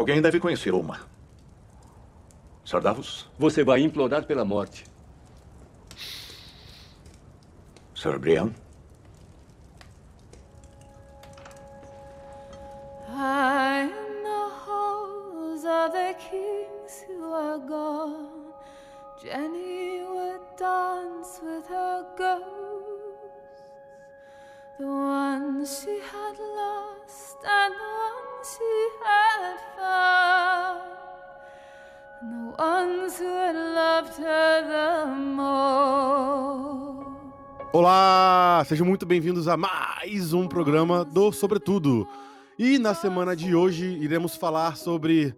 Alguém deve conhecer uma. Sr. Davos? Você vai implorar pela morte. Sr. Brian? Olá, sejam muito bem-vindos a mais um programa do Sobretudo. E na semana de hoje iremos falar sobre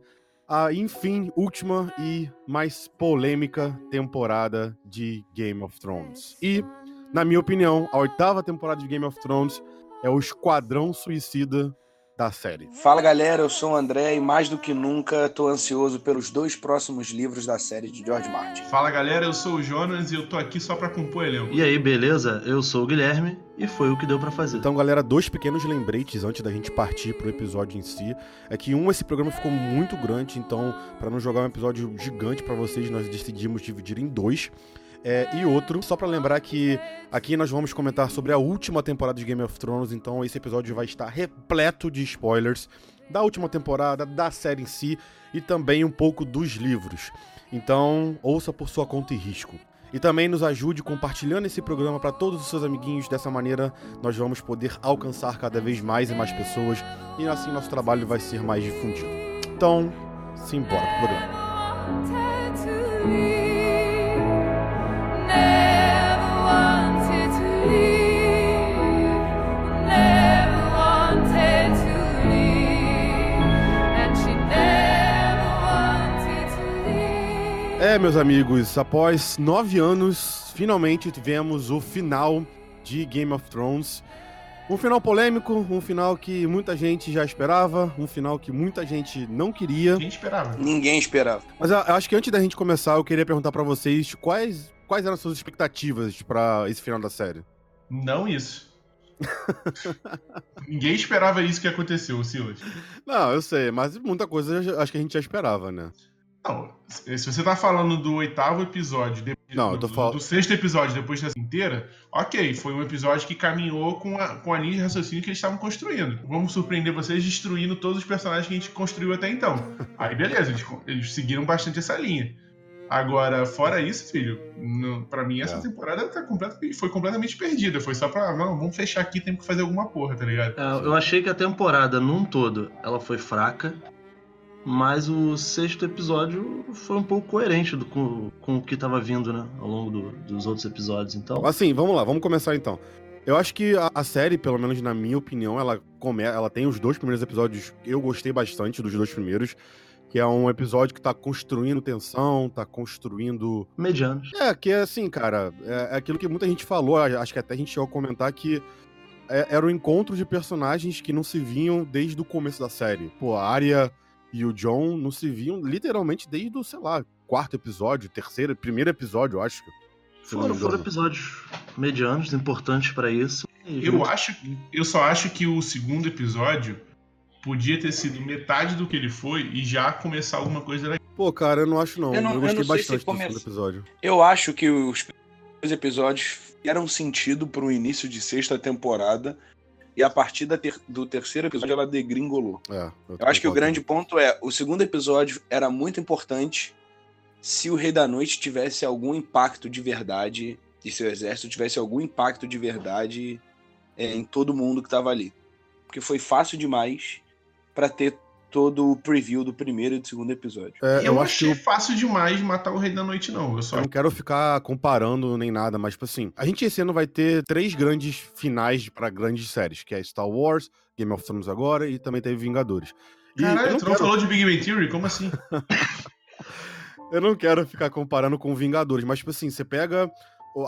a, enfim, última e mais polêmica temporada de Game of Thrones. E, na minha opinião, a oitava temporada de Game of Thrones é o Esquadrão Suicida da série. Fala galera, eu sou o André e mais do que nunca estou ansioso pelos dois próximos livros da série de George Martin. Fala galera, eu sou o Jonas e eu tô aqui só pra compor elenco. E aí, beleza? Eu sou o Guilherme e foi o que deu pra fazer. Então, galera, dois pequenos lembretes antes da gente partir pro episódio em si. É que um, esse programa ficou muito grande, então, para não jogar um episódio gigante para vocês, nós decidimos dividir em dois. É, e outro, só para lembrar que aqui nós vamos comentar sobre a última temporada de Game of Thrones, então esse episódio vai estar repleto de spoilers da última temporada, da série em si e também um pouco dos livros. Então, ouça por sua conta e risco. E também nos ajude compartilhando esse programa para todos os seus amiguinhos. Dessa maneira, nós vamos poder alcançar cada vez mais e mais pessoas e assim nosso trabalho vai ser mais difundido. Então, simbora pro programa. É, meus amigos, após nove anos, finalmente tivemos o final de Game of Thrones. Um final polêmico, um final que muita gente já esperava, um final que muita gente não queria. Quem esperava? Ninguém esperava. Mas eu acho que antes da gente começar, eu queria perguntar pra vocês quais, quais eram as suas expectativas pra esse final da série. Não isso. Ninguém esperava isso que aconteceu, Silas. Não, eu sei, mas muita coisa acho que a gente já esperava, né? Não, se você tá falando do oitavo episódio, de- Não, do, fal- do sexto episódio depois dessa inteira, ok, foi um episódio que caminhou com a, com a linha de raciocínio que eles estavam construindo. Vamos surpreender vocês destruindo todos os personagens que a gente construiu até então. Aí beleza, eles, eles seguiram bastante essa linha. Agora, fora isso, filho, pra mim essa É. temporada tá completa, foi completamente perdida. Foi só pra, não, vamos fechar aqui, temos que fazer alguma porra, tá ligado? É, eu achei que a temporada num todo ela foi fraca, mas o sexto episódio foi um pouco coerente do- com, com o que tava vindo, né? Ao longo do- dos outros episódios. Então, Assim, vamos lá, vamos começar então. Eu acho que a, a série, pelo menos na minha opinião, ela, come, ela tem os dois primeiros episódios. Eu gostei bastante dos dois primeiros. Que é um episódio que tá construindo tensão, tá construindo. medianos. É, que é assim, cara. É, é aquilo que muita gente falou. Acho que até a gente chegou a comentar que é- era o encontro de personagens que não se viam desde o começo da série. Pô, a Arya e o John não se viam literalmente desde o, sei lá, quarto episódio, terceiro, primeiro episódio, eu acho. se não Foram, foram episódios medianos, importantes pra isso. E Eu junto- acho, eu só acho que o segundo episódio podia ter sido metade do que ele foi e já começar alguma coisa legal. Pô, cara, eu não acho não. Eu Eu, não- eu gostei não sei se bastante do come- segundo episódio. Eu acho que os primeiros episódios fizeram sentido pro início de sexta temporada e a partir da ter- do terceiro episódio ela degringolou. É, Eu acho que o grande ponto é, o segundo episódio era muito importante se o Rei da Noite tivesse algum impacto de verdade, e seu exército tivesse algum impacto de verdade é, em todo mundo que tava ali. Porque foi fácil demais pra ter todo o preview do primeiro e do segundo episódio. É, eu eu achei fácil demais matar o Rei da Noite, não. Eu só Eu não quero ficar comparando nem nada, mas, tipo assim, a gente esse ano vai ter três grandes finais pra grandes séries, que é Star Wars, Game of Thrones agora e também teve Vingadores. E Caralho, eu, não tu não quero, falou de Big Bang Theory? Como assim? eu não quero ficar comparando com Vingadores, mas, tipo assim, você pega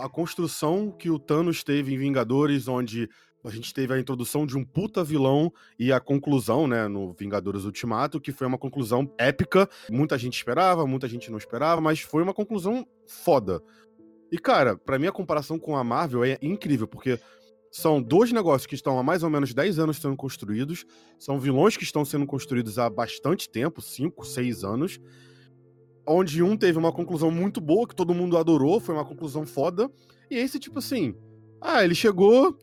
a construção que o Thanos teve em Vingadores, onde a gente teve a introdução de um puta vilão e a conclusão, né, no Vingadores Ultimato, que foi uma conclusão épica. Muita gente esperava, muita gente não esperava, mas foi uma conclusão foda. E, cara, pra mim a comparação com a Marvel é incrível, porque São dois negócios que estão há mais ou menos 10 anos sendo construídos. São vilões que estão sendo construídos há bastante tempo 5, 6 anos. Onde um teve uma conclusão muito boa, que todo mundo adorou, foi uma conclusão foda. E esse, tipo assim. Ah, ele chegou,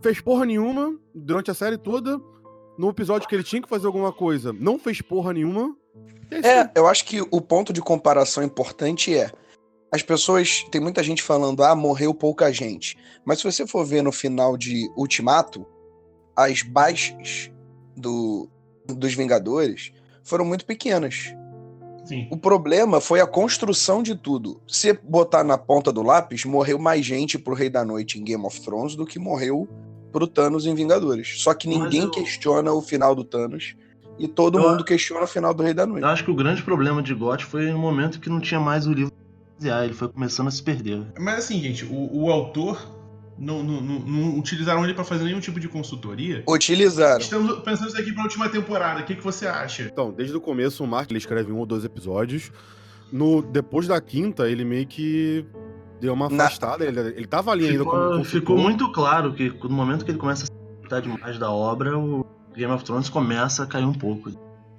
fez porra nenhuma durante a série toda. No episódio que ele tinha que fazer alguma coisa, não fez porra nenhuma. É. É, eu acho que o ponto de comparação importante é. As pessoas. Tem muita gente falando, ah, morreu pouca gente. Mas se você for ver no final de Ultimato, as baixas do, dos Vingadores foram muito pequenas. Sim. O problema foi a construção de tudo. Se botar na ponta do lápis, morreu mais gente pro Rei da Noite em Game of Thrones do que morreu pro Thanos em Vingadores. Só que ninguém eu- questiona o final do Thanos e todo Eu- mundo questiona o final do Rei da Noite. Eu acho que o grande problema de GOT foi no momento que não tinha mais o livro. basear, Ele foi começando a se perder. Mas assim, gente, o, o autor não, não, não, não utilizaram ele pra fazer nenhum tipo de consultoria. Utilizaram. Estamos pensando isso aqui pra última temporada. O que, que você acha? Então, desde o começo, o Mark ele escreve um ou dois episódios. No, depois da quinta, ele meio que deu uma Na- afastada. Ele, ele tava ali ainda como Ficou, ficou muito claro que no momento que ele começa a se demais da obra, o Game of Thrones começa a cair um pouco.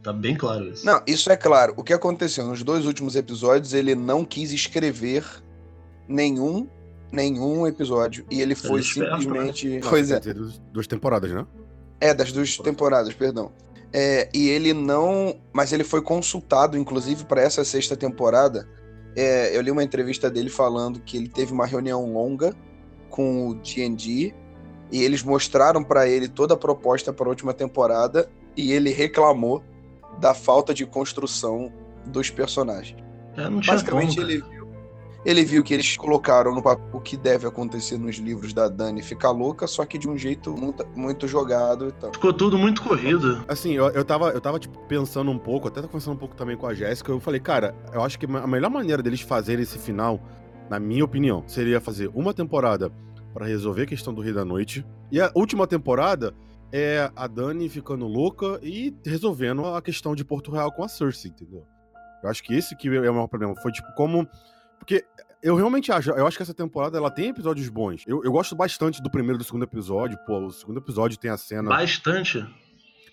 Tá bem claro isso. Não, isso é claro. O que aconteceu nos dois últimos episódios, ele não quis escrever nenhum nenhum episódio e ele foi esperto, né? simplesmente, pois é, duas temporadas, né? é das duas temporadas, perdão. É, e ele não, mas ele foi consultado, inclusive para essa sexta temporada. É, eu li uma entrevista dele falando que ele teve uma reunião longa com o D&D e eles mostraram para ele toda a proposta para a última temporada e ele reclamou da falta de construção dos personagens. É, não tinha Basicamente, como, ele ele viu que eles colocaram no papel o que deve acontecer nos livros da Dani ficar louca, só que de um jeito muito, muito jogado e tal. Ficou tudo muito corrido. Assim, eu, eu tava, eu tava tipo, pensando um pouco, até tava conversando um pouco também com a Jéssica. Eu falei, cara, eu acho que a melhor maneira deles fazerem esse final, na minha opinião, seria fazer uma temporada pra resolver a questão do Rei da Noite. E a última temporada é a Dani ficando louca e resolvendo a questão de Porto Real com a Cersei, entendeu? Eu acho que esse que é o maior problema. Foi tipo como. Porque eu realmente acho, eu acho que essa temporada ela tem episódios bons. Eu, eu gosto bastante do primeiro e do segundo episódio. Pô, o segundo episódio tem a cena. Bastante.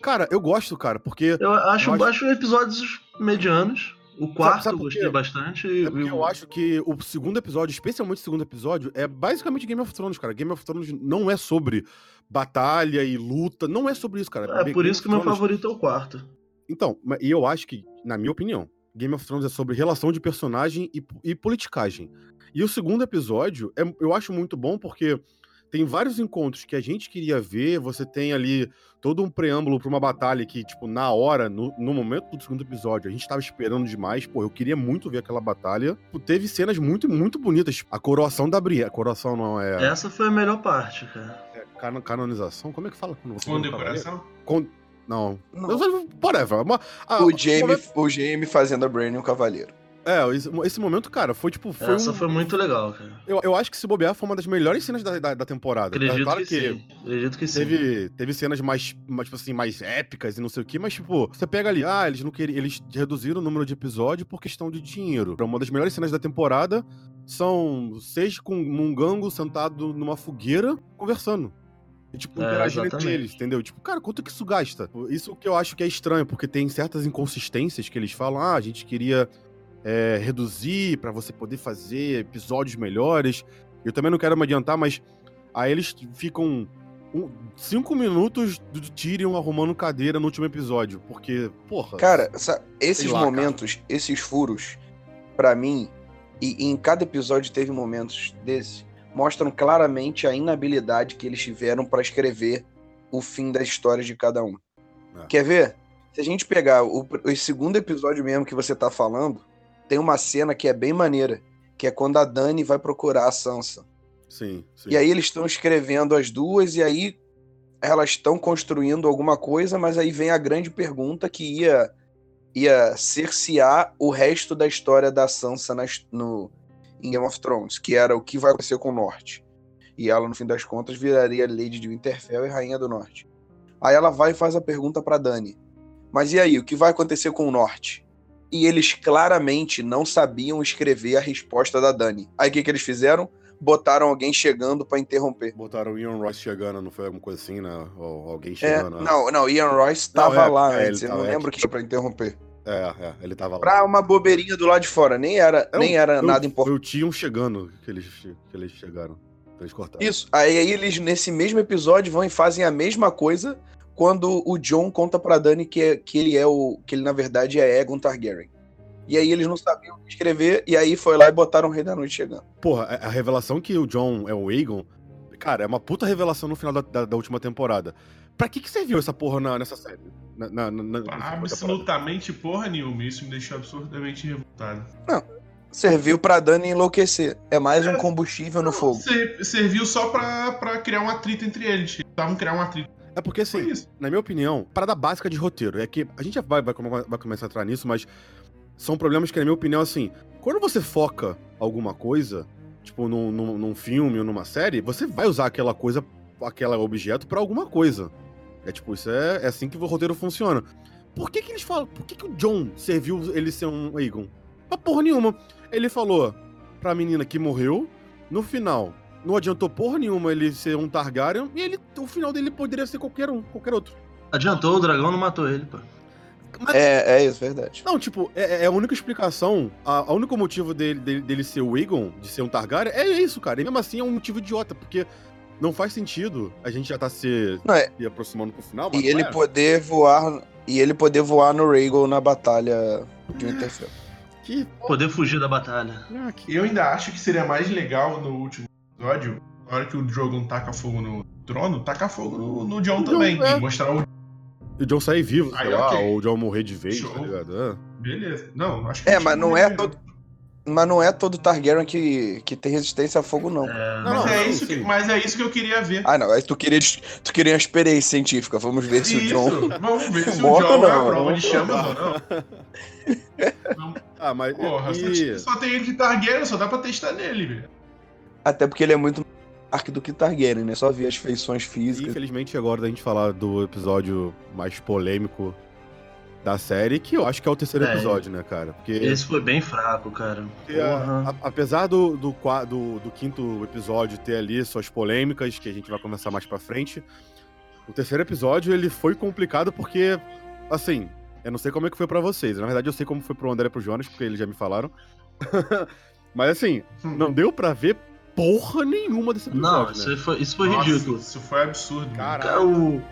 Cara, eu gosto, cara, porque. Eu acho, Eu acho- acho episódios medianos. O quarto sabe eu por gostei bastante. É e eu acho que o segundo episódio, especialmente o segundo episódio, é basicamente Game of Thrones, cara. Game of Thrones não é sobre batalha e luta, não é sobre isso, cara. É por Game isso que meu Thrones- favorito é o quarto. Então, e eu acho que, na minha opinião, Game of Thrones é sobre relação de personagem e, e politicagem. E o segundo episódio, é- eu acho muito bom porque tem vários encontros que a gente queria ver, você tem ali todo um preâmbulo pra uma batalha que, tipo, na hora, no, no momento do segundo episódio, a gente tava esperando demais, pô, eu queria muito ver aquela batalha. Pô, Teve cenas muito, muito bonitas. A coroação da Brienne, a coroação não é, Essa foi a melhor parte, cara. é cano- canonização, como é que fala quando você um? Condecoração? Con- Não. Não. Eu- Whatever. Uma- ah, O momento- Jamie, o Jamie fazendo a Brain um cavaleiro. É, esse, esse momento, cara, foi tipo. Foi Essa um- foi muito legal, cara. eu, eu acho que se bobear foi uma das melhores cenas da, da, da temporada. Acredito É claro que, sim. Acredito que sim. Teve, teve cenas mais, mais, tipo assim, mais épicas e não sei o que, mas, tipo, você pega ali, ah, eles não queriam. Eles reduziram o número de episódio por questão de dinheiro. Uma das melhores cenas da temporada são seis com um mungango sentado numa fogueira conversando. E, tipo, É, interagindo entre eles, entendeu? Tipo, cara, quanto que isso gasta? Isso que eu acho que é estranho, porque tem certas inconsistências que eles falam, ah, a gente queria é, reduzir pra você poder fazer episódios melhores. Eu também não quero me adiantar, mas aí eles ficam um- cinco minutos do Tyrion arrumando cadeira no último episódio, porque, porra... Cara, sa- esses lá, cara. momentos, esses furos, pra mim, e, e em cada episódio teve momentos desse, mostram claramente a inabilidade que eles tiveram pra escrever o fim da história de cada um. É. Quer ver? Se a gente pegar o, o segundo episódio mesmo que você tá falando, tem uma cena que é bem maneira, que é quando a Dani vai procurar a Sansa. Sim, sim. E aí eles estão escrevendo as duas e aí elas estão construindo alguma coisa, mas aí vem a grande pergunta que ia ia cercear o resto da história da Sansa nas- no em Game of Thrones, que era o que vai acontecer com o Norte. E ela no fim das contas viraria Lady de Winterfell e Rainha do Norte. Aí ela vai e faz a pergunta pra Dani. Mas e aí, o que vai acontecer com o Norte? E eles claramente não sabiam escrever a resposta da Dani. Aí o que, que eles fizeram? botaram alguém chegando pra interromper. Botaram o Ian Royce chegando, não foi alguma coisa assim, né? Ou alguém É, chegando. né? não, não, Ian Royce tava Não, é, lá é, antes, eu não tava- é lembro que- que foi pra interromper. É, é, ele tava lá. Pra uma bobeirinha do lado de fora, nem era, É, nem era o- nada importante. Foi o Tion chegando que eles, que eles chegaram. que Eles cortaram. Isso, aí, aí eles nesse mesmo episódio vão e fazem a mesma coisa quando o John conta pra Dani que, é- que ele é o. que ele na verdade é Aegon Targaryen. E aí eles não sabiam o que escrever, e aí foi lá e botaram o Rei da Noite chegando. Porra, a a revelação que o John é o Aegon, cara, é uma puta revelação no final da, da- da última temporada. Pra que que serviu essa porra na- nessa série? Na, na, na- temporada? Absolutamente porra nenhuma. Isso me deixou absurdamente revoltado. Serviu pra Dani enlouquecer. É mais um combustível no fogo. Ser- serviu só pra, pra criar um atrito entre eles. Estavam criar um atrito. É porque, assim, na minha opinião, parada básica de roteiro é que a gente já vai, vai, vai começar a entrar nisso, mas são problemas que, na minha opinião, assim, quando você foca alguma coisa, tipo num, num, num filme ou numa série, você vai usar aquela coisa, aquele objeto pra alguma coisa. É tipo, isso é, é assim que o roteiro funciona. Por que que eles falam, por que que o John serviu ele ser um Aegon? Pra porra nenhuma. Ele falou pra menina que morreu, no final, não adiantou porra nenhuma ele ser um Targaryen, e ele, o final dele poderia ser qualquer um, qualquer outro. Adiantou, o dragão não matou ele, pô. Mas, É, é isso, verdade. Não, tipo, é, é a única explicação, a, a único motivo dele, dele, dele ser o Aegon, de ser um Targaryen, é isso, cara. E mesmo assim é um motivo idiota, porque não faz sentido a gente já tá se, Não, é, se aproximando pro final, mas e ele é. poder voar. E ele poder voar no Rhaegal na batalha de Winterfell. Que, Poder fugir da batalha. ah, que- Eu ainda acho que seria mais legal no último episódio, na hora que o Drogon taca fogo no trono, tacar fogo no, no John também. É. E mostrar o. E o John sair vivo, sei Aí, lá, ok. ou o John morrer de vez, Show. tá ligado? É. Beleza. Não, acho que É, mas não é todo- Mas não é todo Targaryen que, que tem resistência a fogo, não. É, Não, Mas, não, é não, isso que, mas é isso que eu queria ver. Ah, não. Tu queria, tu queria uma experiência científica. Vamos ver se o Isso, John. vamos ver se o John é a não. prova de chamas ou não. Ah, mas. Porra, só, e... só tem ele de Targaryen, só dá pra testar nele, velho. Até porque ele é muito arco do que Targaryen, né? Só ver as feições físicas. Infelizmente, agora da gente falar do episódio mais polêmico da série, que eu acho que é o terceiro É. episódio, né, cara? Porque. Esse foi bem fraco, cara. Porque, a- a- apesar do, do, do- do quinto episódio ter ali suas polêmicas, que a gente vai conversar mais pra frente, o terceiro episódio ele foi complicado porque, assim, eu não sei como é que foi pra vocês. Na verdade, eu sei como foi pro André e pro Jonas, porque eles já me falaram. Mas assim, não deu pra ver porra nenhuma desse Não, episódio, isso né? foi, isso foi Nossa, ridículo. Isso foi absurdo. Caralho. Cara, o,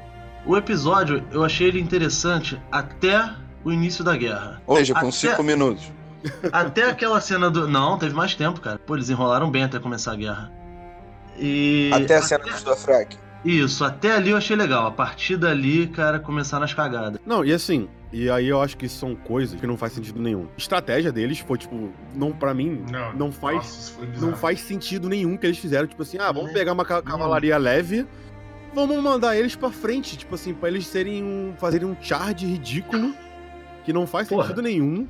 o episódio, eu achei ele interessante até o início da guerra. Ou seja, com Até- cinco minutos. Até aquela cena do. Não, teve mais tempo, cara. Pô, eles enrolaram bem até começar a guerra. E. Até a cena do Dothraki. Isso, até ali eu achei legal. A partir dali, cara, começaram as cagadas. Não, e assim, e aí eu acho que são coisas que não faz sentido nenhum. A estratégia deles foi, tipo, não para mim, Não, não faz Nossa, não faz sentido nenhum que eles fizeram. Tipo assim, ah, vamos Né? pegar uma ca- cavalaria leve, vamos mandar eles pra frente. Tipo assim, pra eles serem um, fazerem um charge ridículo que não faz Porra. sentido nenhum.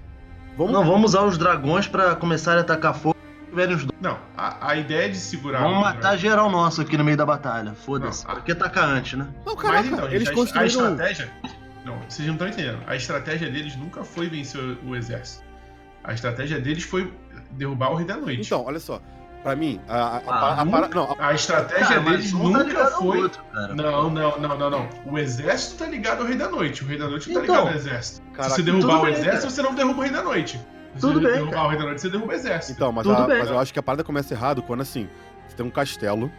Vamos, Não, vamos usar os dragões pra começar a atacar fogo. tiverem os dois. Não, a, a ideia de segurar. Vamos matar dragão- geral nosso aqui no meio da batalha. Foda-se. A- Pra que tacar antes, né? Não, caraca, Mas então, eles a- construíram. A estratégia. Não, vocês não estão entendendo. A estratégia deles nunca foi vencer o, o exército. A estratégia deles foi derrubar o Rei da Noite. Então, olha só. Pra mim, a, a, a, Ah, a- a- nunca- não, a- a estratégia Cara, mas deles tá nunca foi. outro. Não, não, não, não, não. O exército tá ligado ao Rei da Noite. O Rei da Noite não tá Então, ligado ao exército. caraca, Se você derrubar o bem, exército, cara. você não derruba o Rei da Noite. Se Tudo você bem, derrubar cara. o Rei da Noite, você derruba o exército. Então, mas, Tudo a- bem. mas eu acho que a parada começa errado quando assim, você tem um castelo,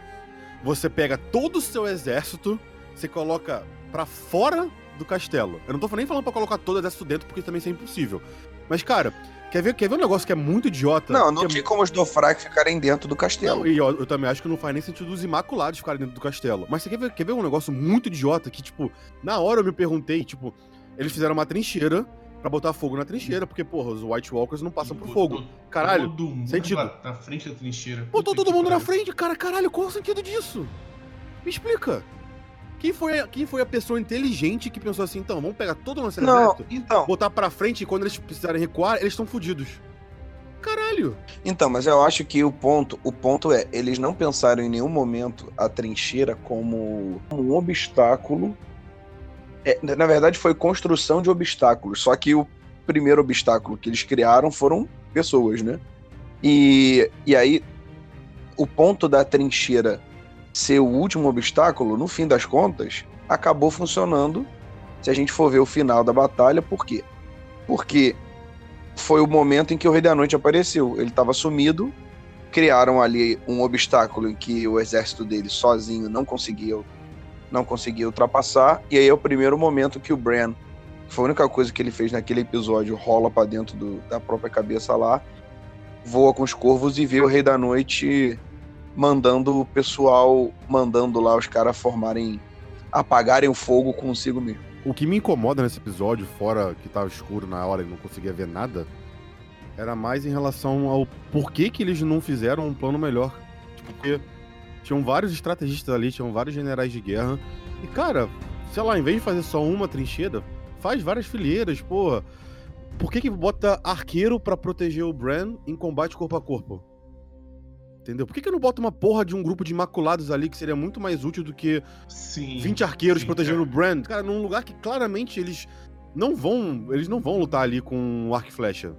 você pega todo o seu exército, você coloca pra fora do castelo. Eu não tô nem falando pra colocar todo o exército dentro, porque também isso é impossível. Mas, cara, quer ver, quer ver um negócio que é muito idiota? Não, não é tinha como os Dothraki ficarem dentro do Não, castelo. e eu, eu também acho que não faz nem sentido os Imaculados ficarem dentro do castelo. Mas você quer ver, quer ver um negócio muito idiota que, tipo, na hora eu me perguntei, tipo, eles fizeram uma trincheira pra botar fogo na trincheira, porque, porra, os White Walkers não passam por fogo. Caralho, Todo mundo sentido. na frente da trincheira. Botou todo mundo na frente, cara, caralho, qual o sentido disso? Me explica. Quem foi, a- quem foi a pessoa inteligente que pensou assim, então, vamos pegar todo o nosso exército, então. botar pra frente e quando eles precisarem recuar, eles estão fodidos. Caralho. Então, mas eu acho que o ponto, o ponto é, eles não pensaram em nenhum momento a trincheira como um obstáculo. É, na verdade, foi construção de obstáculos. Só que o primeiro obstáculo que eles criaram foram pessoas, né? E, e aí, o ponto da trincheira ser o último obstáculo, no fim das contas, acabou funcionando. Se a gente for ver o final da batalha, por quê? Porque foi o momento em que o Rei da Noite apareceu. Ele estava sumido, criaram ali um obstáculo em que o exército dele sozinho não conseguia, não conseguia ultrapassar, e aí é o primeiro momento que o Bran, que foi a única coisa que ele fez naquele episódio, rola para dentro do- da própria cabeça lá, voa com os corvos e vê o Rei da Noite mandando o pessoal, mandando lá os caras formarem, apagarem o fogo consigo mesmo. O que me incomoda nesse episódio, fora que tava escuro na hora e não conseguia ver nada, era mais em relação ao porquê que eles não fizeram um plano melhor. Tipo, porque tinham vários estrategistas ali, tinham vários generais de guerra. E, cara, sei lá, em vez de fazer só uma trincheira, faz várias fileiras, porra. Por que que bota arqueiro pra proteger o Bran em combate corpo a corpo? Entendeu? Por que que não bota uma porra de um grupo de imaculados ali que seria muito mais útil do que Sim. 20 arqueiros sim, protegendo o cara. Brand, cara, num lugar que claramente eles não vão, eles não vão lutar ali com arco e flecha.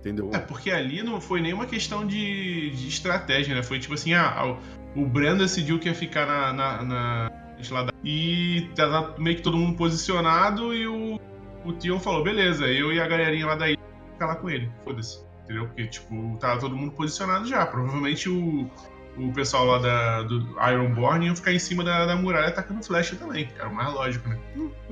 Entendeu? É, porque ali não foi nenhuma questão de, de estratégia, né? Foi tipo assim, ah, o, o Bran decidiu que ia ficar na. na, na e tava meio que todo mundo posicionado e o, o Tion falou, beleza, eu e a galerinha lá daí ficar lá com ele, foda-se. Entendeu? Porque, tipo, tava todo mundo posicionado já. Provavelmente o, o pessoal lá da, do Ironborn ia ficar em cima da, da muralha atacando flecha também. Era o mais lógico, né?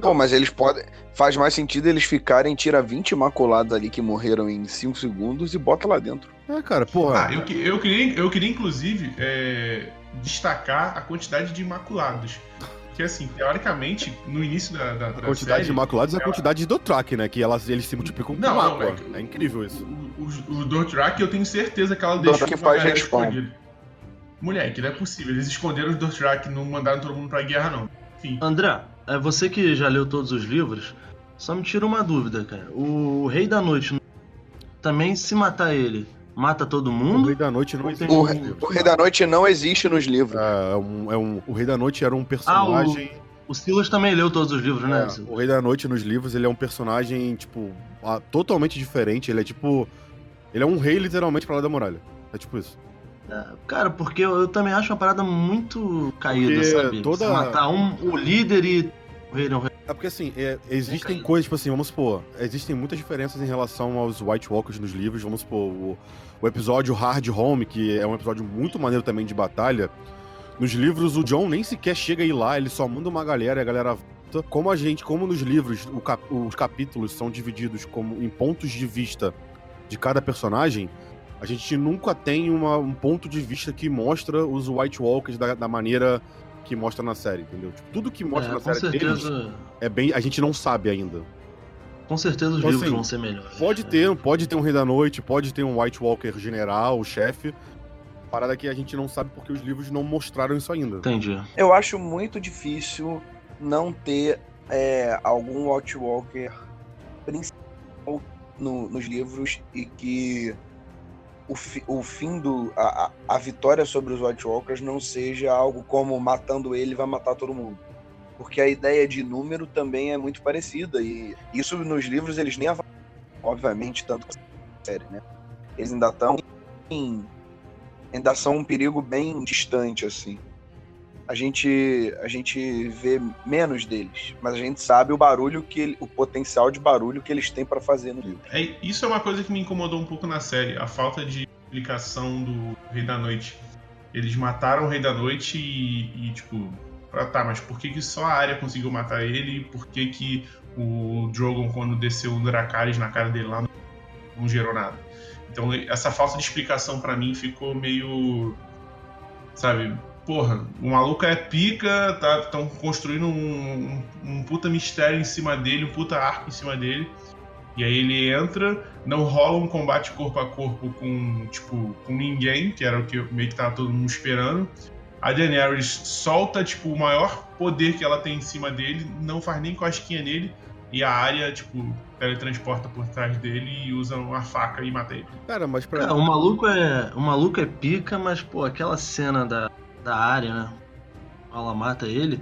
Pô, mas eles podem. Faz mais sentido eles ficarem, tira 20 imaculados ali que morreram em 5 segundos e bota lá dentro. É, cara, porra. Ah, eu, que- eu, queria, eu queria, inclusive, é, destacar a quantidade de imaculados. Porque, assim, teoricamente, no início da, da, quantidade série, de imaculados é a ela- quantidade de Dothraki, né? Que elas, eles se multiplicam com Não, água. é que- É incrível isso. O, o, o Dothraki, eu tenho certeza que ela deixou faz galera respawn. escondida. Moleque, não é possível. Eles esconderam os Dothraki, não mandaram todo mundo pra guerra, não. Enfim. André, é você que já leu todos os livros, só me tira uma dúvida, cara. O Rei da Noite também, se matar ele, mata todo O mundo? Rei da Noite não existe. O, nos Re- livros. o Rei da Noite não existe nos livros. É, é um, é um- o Rei da Noite era um personagem. O Silas também leu todos os livros, né? é, o Rei da Noite nos livros, ele é um personagem, tipo, ah, totalmente diferente. Ele é tipo. Ele é um rei, literalmente, pra lá da muralha. É tipo isso. É, Cara, porque eu, eu também acho uma parada muito caída, Porque sabe? toda- Você matar um, o líder e o rei não rei. É porque assim, é, existem coisas, tipo assim, vamos supor, existem muitas diferenças em relação aos White Walkers nos livros, vamos supor, o, o episódio Hard Home, que é um episódio muito maneiro também de batalha. Nos livros, o John nem sequer chega a ir lá, ele só manda uma galera e a galera volta. Como a gente, como nos livros, cap- os capítulos são divididos como em pontos de vista de cada personagem, a gente nunca tem uma- um ponto de vista que mostra os White Walkers da, da maneira que mostra na série, entendeu? Tipo, tudo que mostra É, na com série deles certeza. é bem. A gente não sabe ainda. Com certeza os Então, livros assim, vão ser melhores. Pode né? ter, pode ter um Rei da Noite, pode ter um White Walker general, chefe. Parada que a gente não sabe porque os livros não mostraram isso ainda. Entendi. Eu acho muito difícil não ter é, algum Outwalker principal no- nos livros e que o, fi- o fim do. A, a- vitória sobre os White Walkers não seja algo como matando ele vai matar todo mundo. Porque a ideia de número também é muito parecida. E isso nos livros eles nem avançam, obviamente, tanto na série, né? Eles ainda estão em. Ainda são um perigo bem distante, assim. A gente, a gente vê menos deles, mas a gente sabe o barulho que ele- o potencial de barulho que eles têm para fazer no livro. É, isso é uma coisa que me incomodou um pouco na série, a falta de explicação do Rei da Noite. Eles mataram o Rei da Noite e, e, tipo, ah, tá, mas por que, que só a área conseguiu matar ele? Por que, que o Drogon, quando desceu o Dracarys na cara dele lá, não, não gerou nada? Então, essa falta de explicação pra mim ficou meio. Sabe? Porra, o maluco é pica, tá? Estão construindo um, um, um puta mistério em cima dele, um puta arco em cima dele. E aí ele entra, não rola um combate corpo a corpo com, tipo, com ninguém, que era o que meio que tava todo mundo esperando. A Daenerys solta, tipo, o maior poder que ela tem em cima dele, não faz nem cosquinha nele, e a área, tipo, teletransporta por trás dele e usa uma faca e mata ele. Cara, mas pra. Cara, o maluco é. O maluco é pica, mas, pô, aquela cena da, da área, né? Ela mata ele.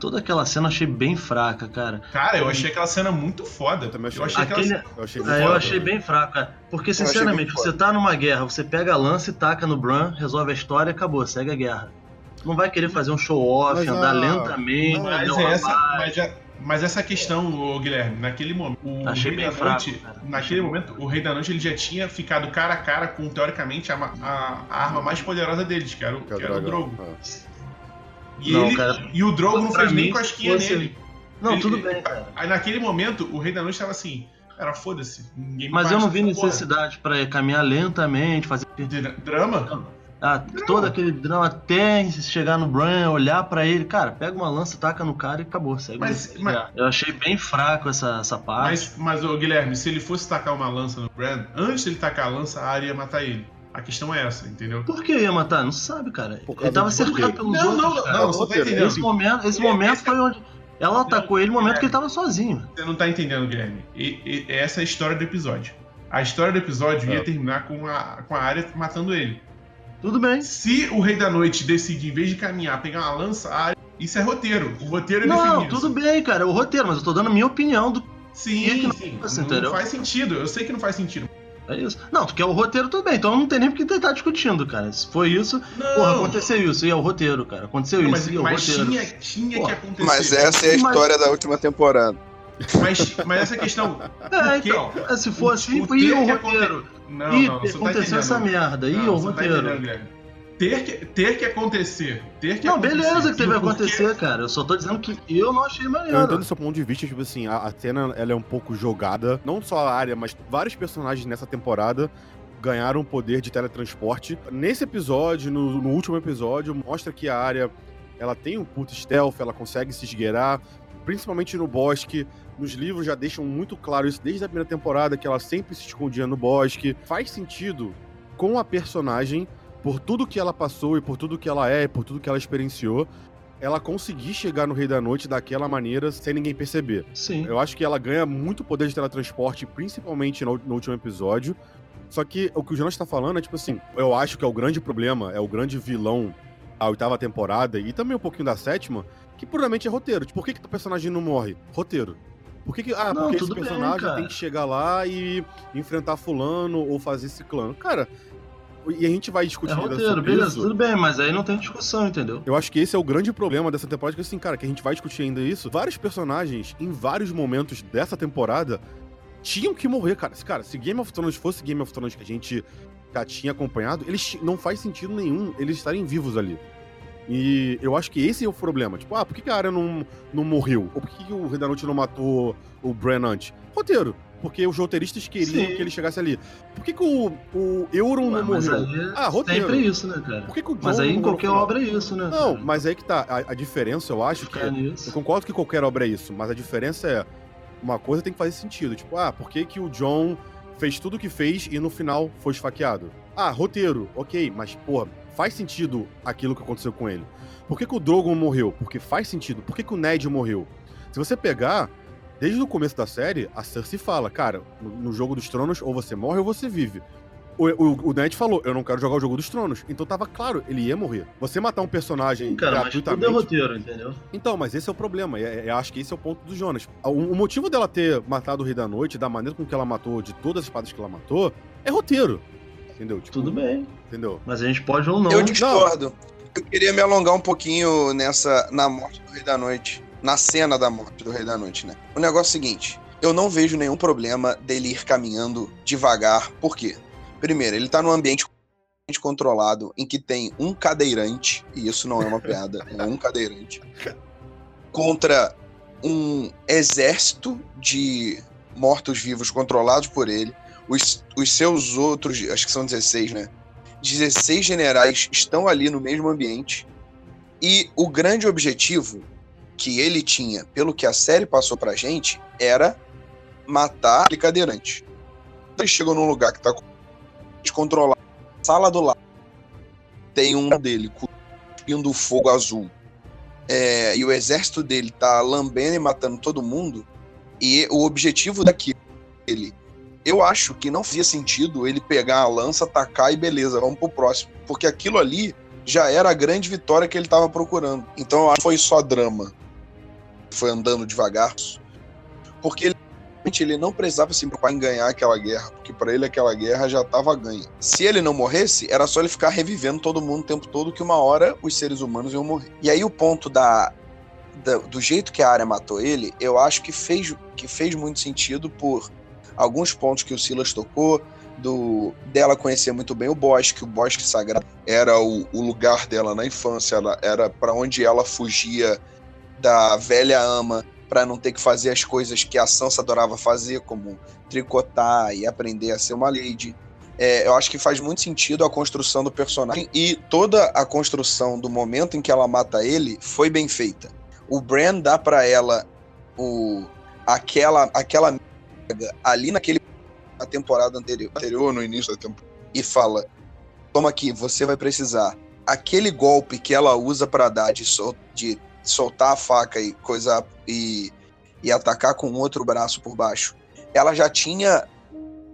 toda aquela cena eu achei bem fraca, cara. Cara, eu achei aquela cena muito foda. Eu também achei. Eu achei aquela Aquele- cena... Eu achei, É, muito eu foda. achei bem fraco, cara. Porque, sinceramente, você foda. tá numa guerra, você pega a lança e taca no Bran, resolve a história e acabou, segue a guerra. Tu não vai querer fazer um show-off, Mas andar a- lentamente, Mas, dar um é essa, mas, é- mas essa questão, Guilherme, naquele momento, o Achei Rei bem da fraco, Noite, cara. naquele Achei momento, o Rei da Noite ele já tinha ficado cara a cara com, teoricamente, a, a- a arma mais poderosa deles, que era o, Que é era o. Drogo. É. E, Não, ele, cara, e o Drogo não fez nem cosquinha fosse- nele. Não, Ele- tudo bem, cara. Aí naquele momento, o Rei da Noite tava assim, cara, foda-se, Mas eu não vi necessidade pra caminhar lentamente, fazer Dra- Drama? Ah, todo aquele drama até chegar no Bran, olhar pra ele. Cara, pega uma lança, taca no cara e acabou. Segue Mas- o- mas- Eu achei bem fraco essa, essa parte. Mas, mas ô, Guilherme, se ele fosse tacar uma lança no Bran, antes dele tacar a lança, a Arya ia matar ele. A questão é essa, entendeu? Por que ia matar? Não sabe, cara. Ele tava do cercado pelos Não, outros, não, cara. não, você tá entendendo. Esse momento, esse momento foi onde. Ela atacou ele no momento que ele tava sozinho. Você não tá entendendo, Guilherme. E, e- essa é a história do episódio. A história do episódio É. ia terminar com a, com a Arya matando ele. Tudo bem. Se o Rei da Noite decidir, em vez de caminhar, pegar uma lança, a Arya... Isso é roteiro. O roteiro é Não, definido. tudo bem, cara. É o roteiro, mas eu tô dando a minha opinião do. Sim, E que não sim. faz, não entendeu? faz sentido. Eu sei que não faz sentido. É isso. Não, tu quer o roteiro, tudo bem. Então não tem nem porque tentar discutindo, cara. Se foi isso, Não, porra, aconteceu isso. E é o roteiro, cara. Aconteceu não, isso. mas, e é o mas roteiro. tinha, tinha que acontecer. Mas essa é a Mas- história da última temporada. Mas, mas essa questão. É, que- então. é, Se for o- assim, o foi e o que roteiro. Não, Ih, não, tá aconteceu essa entendendo. merda. Ih, Não, o não tá roteiro. Guilherme. Ter que, ter que acontecer. Ter que Não, acontecer. beleza que teve E que o acontecer, cara. Eu só tô dizendo que eu não achei Eu maneiro. entendo seu ponto de vista, tipo assim, a, a cena ela é um pouco jogada. Não só a área, mas vários personagens nessa temporada ganharam o poder de teletransporte. Nesse episódio, no, no último episódio, mostra que a área ela tem um puto stealth, ela consegue se esgueirar, principalmente no bosque. Nos livros já deixam muito claro isso desde a primeira temporada, que ela sempre se escondia no bosque. Faz sentido com a personagem, por tudo que ela passou e por tudo que ela é, e por tudo que ela experienciou, ela conseguir chegar no Rei da Noite daquela maneira sem ninguém perceber. Sim. Eu acho que ela ganha muito poder de teletransporte, principalmente no, no último episódio. Só que o que o Jonas tá falando é tipo assim: eu acho que é o grande problema, é o grande vilão da oitava temporada e também um pouquinho da sétima, que puramente é roteiro. Tipo, por que, que o personagem não morre? Roteiro. Por que, que ah, Não, porque esse bem, personagem cara. tem que chegar lá e enfrentar fulano ou fazer ciclano? Cara, e a gente vai É discutir ainda roteiro, beleza, isso. tudo bem, mas aí não tem discussão, entendeu? Eu acho que esse é o grande problema dessa temporada, que assim, cara, que a gente vai discutir ainda isso. Vários personagens, em vários momentos dessa temporada, tinham que morrer, cara. Se, cara, se Game of Thrones fosse Game of Thrones que a gente já tinha acompanhado, eles não faz sentido nenhum eles estarem vivos ali. E eu acho que esse é o problema. Tipo, ah, por que, que a Arya não, não morreu? Ou por que, que o Rei da Noite não matou o Bran antes? Roteiro. Porque os roteiristas queriam Sim. que ele chegasse ali. Por que, que o, o Euron Ué, não mas morreu? aí é Ah, roteiro. sempre isso, né, cara? Por que, que o Mas aí em qualquer obra é isso, né? Não, cara? mas aí que tá. A, a diferença, eu acho que. Ficar Eu concordo que qualquer obra é isso, mas a diferença é. Uma coisa tem que fazer sentido. Tipo, ah, por que, que o John fez tudo o que fez e no final foi esfaqueado? Ah, roteiro, ok, mas, porra, faz sentido aquilo que aconteceu com ele. Por que, que o Drogon morreu? Porque faz sentido. Por que, que o Ned morreu? Se você pegar, desde o começo da série, a Cersei fala, cara, no, jogo dos tronos, ou você morre ou você vive. O, o, o Ned falou, eu não quero jogar o jogo dos tronos. Então tava claro, ele ia morrer. Você matar um personagem Sim, cara, mas tudo gratuitamente. é roteiro, entendeu? Então, mas esse é o problema. e é- Eu acho que esse é o ponto do Jonas. O, o motivo dela ter matado o Rei da Noite, da maneira com que ela matou, de todas as espadas que ela matou, é roteiro. Entendeu? Tipo, Tudo bem. Entendeu? Mas a gente pode ou não. Eu discordo. Eu queria me alongar um pouquinho nessa. na morte do Rei da Noite. Na cena da morte do Rei da Noite, né? O negócio é o seguinte: eu não vejo nenhum problema dele ir caminhando devagar. Por quê? Primeiro, ele tá num ambiente controlado em que tem um cadeirante, e isso não é uma piada, é um cadeirante, contra um exército de mortos-vivos controlados por ele. Os, os seus outros, acho que são 16, né? 16 generais estão ali no mesmo ambiente. E o grande objetivo que ele tinha, pelo que a série passou pra gente, era matar aquele cadeirante. Ele chegou num lugar que tá descontrolado. Sala do lado. Tem um dele cuspindo fogo azul. É, e o exército dele tá lambendo e matando todo mundo. E o objetivo daquele. Eu acho que não fazia sentido ele pegar a lança, atacar e beleza, vamos pro próximo. Porque aquilo ali já era a grande vitória que ele tava procurando. Então eu acho que foi só drama. foi andando devagar. Porque ele, ele não precisava se preocupar em ganhar aquela guerra, porque para ele aquela guerra já estava ganha. Se ele não morresse, era só ele ficar revivendo todo mundo o tempo todo, que uma hora os seres humanos iam morrer. E aí o ponto da, da- do jeito que a área matou ele, eu acho que fez, que fez muito sentido por alguns pontos que o Silas tocou, do dela conhecer muito bem o bosque, o bosque sagrado era o, o lugar dela na infância, ela, era para onde ela fugia da velha ama para não ter que fazer as coisas que a Sansa adorava fazer, como tricotar e aprender a ser uma lady. É, eu acho que faz muito sentido a construção do personagem e toda a construção do momento em que ela mata ele foi bem feita. O Bran dá para ela o aquela aquela ali naquele na temporada anterior, anterior no início da temporada e fala: "Toma aqui, você vai precisar". Aquele golpe que ela usa para dar de, sol, de soltar a faca e coisa e, e atacar com outro braço por baixo. Ela já tinha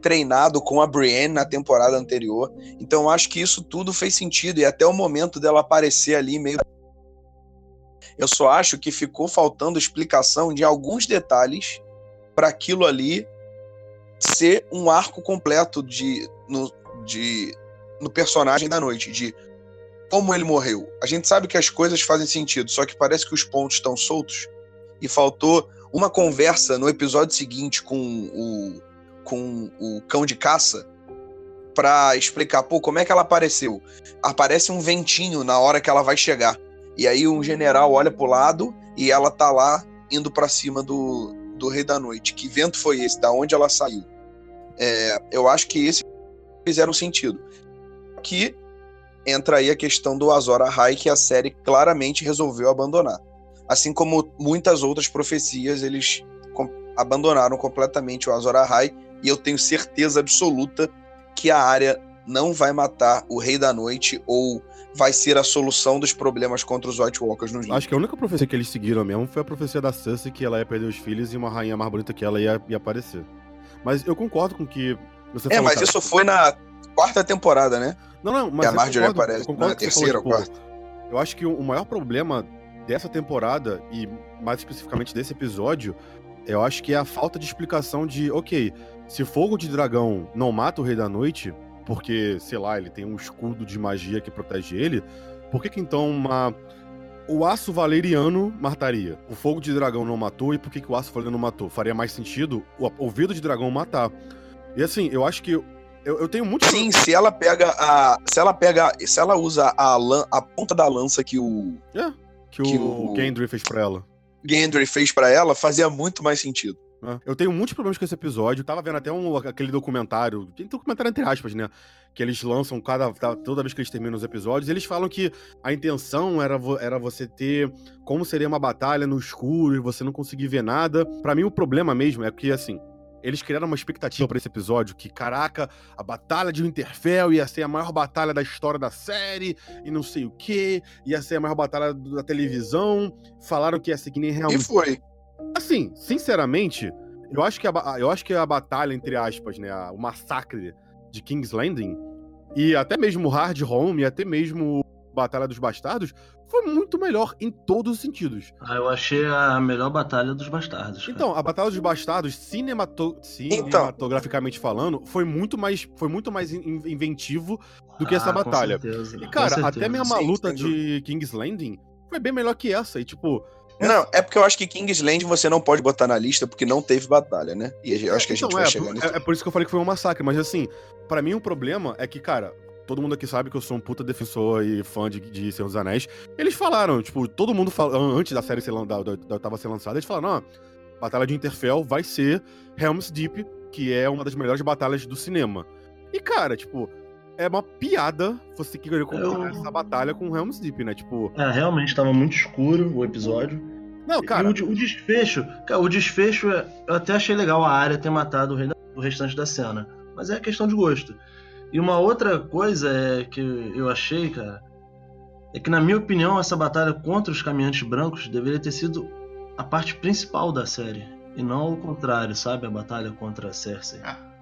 treinado com a Brienne na temporada anterior, então acho que isso tudo fez sentido e até o momento dela aparecer ali meio eu só acho que ficou faltando explicação de alguns detalhes para aquilo ali ser um arco completo de no, de no personagem da noite, de como ele morreu. A gente sabe que as coisas fazem sentido, só que parece que os pontos estão soltos e faltou uma conversa no episódio seguinte com o com o cão de caça para explicar, pô, como é que ela apareceu? Aparece um ventinho na hora que ela vai chegar. E aí um general olha pro lado e ela tá lá indo para cima do, do Rei da Noite. Que vento foi esse? Da onde ela saiu? É, eu acho que esse fizeram sentido. Que entra aí a questão do Azor Ahai, que a série claramente resolveu abandonar. Assim como muitas outras profecias, eles com- abandonaram completamente o Azor Ahai, e eu tenho certeza absoluta que a área não vai matar o Rei da Noite ou vai ser a solução dos problemas contra os White Walkers nos livros. Acho que a única profecia que eles seguiram mesmo foi a profecia da Cersei, que ela ia perder os filhos e uma rainha mais bonita que ela ia, ia aparecer. Mas eu concordo com que você É, falou, mas cara. isso foi na quarta temporada, né? Não, não, mas que a Marjorie concordo- aparece na terceira ou falou, tipo, Eu acho que o maior problema dessa temporada, e mais especificamente desse episódio, eu acho que é a falta de explicação de, ok, se fogo de dragão não mata o Rei da Noite, porque, sei lá, ele tem um escudo de magia que protege ele, por que que então uma... o aço valeriano mataria? O fogo de dragão não matou, e por que, que o aço valeriano não matou? Faria mais sentido o, o vidro de dragão matar. E assim, eu acho que. Eu, eu tenho muito. Sim, se ela pega a. Se ela pega. Se ela usa a, lan, a ponta da lança que o que o, que o- Gendry fez pra ela. Gendry fez pra ela, fazia muito mais sentido. Né? Eu tenho muitos problemas com esse episódio. Tava vendo até um, aquele documentário, tem documentário entre aspas, né? Que eles lançam cada, toda vez que eles terminam os episódios. Eles falam que a intenção era, era você ter como seria uma batalha no escuro e você não conseguir ver nada. Pra mim, o problema mesmo é que, assim, eles criaram uma expectativa pra esse episódio que, caraca, a batalha de Winterfell ia ser a maior batalha da história da série e não sei o que, ia ser a maior batalha da televisão. Falaram que ia ser que nem E realmente. foi. Assim, sinceramente, eu acho que a, eu acho que a batalha, entre aspas, né, a- o massacre de King's Landing, e até mesmo Hard Home, e até mesmo Batalha dos Bastardos, foi muito melhor em todos os sentidos. Ah, eu achei a melhor batalha dos bastardos. cara. Então, a Batalha dos Bastardos, cinemato- cinematograficamente falando, foi muito mais, foi muito mais in- inventivo do que essa Ah, com batalha. certeza, E, com cara, certeza. até mesmo a luta de King's Landing foi bem melhor que essa. E, tipo, Não, é porque eu acho que Kingsland você não pode botar na lista porque não teve batalha, né? E eu acho que a gente Então, vai é, chegar nisso. é, é por isso que eu falei que foi um massacre, mas assim, pra mim o problema é que, cara, todo mundo aqui sabe que eu sou um puta defensor e fã de, de Senhor dos Anéis. Eles falaram, tipo, todo mundo falou, antes da série ser, da, da, da oitava ser lançada, eles falaram, não, Batalha de Interfell vai ser Helm's Deep, que é uma das melhores batalhas do cinema. E, cara, tipo, é uma piada você querer comparar Eu- essa batalha com Helm's Deep, né? Tipo, É, realmente tava muito escuro o episódio. não, cara, E o, o desfecho, cara, o desfecho, é- eu até achei legal a área ter matado o, rei da- o restante da cena. Mas é questão de gosto. E uma outra coisa é que eu achei, cara, é que na minha opinião essa batalha contra os caminhantes brancos deveria ter sido a parte principal da série. E não o contrário, sabe? A batalha contra a Cersei.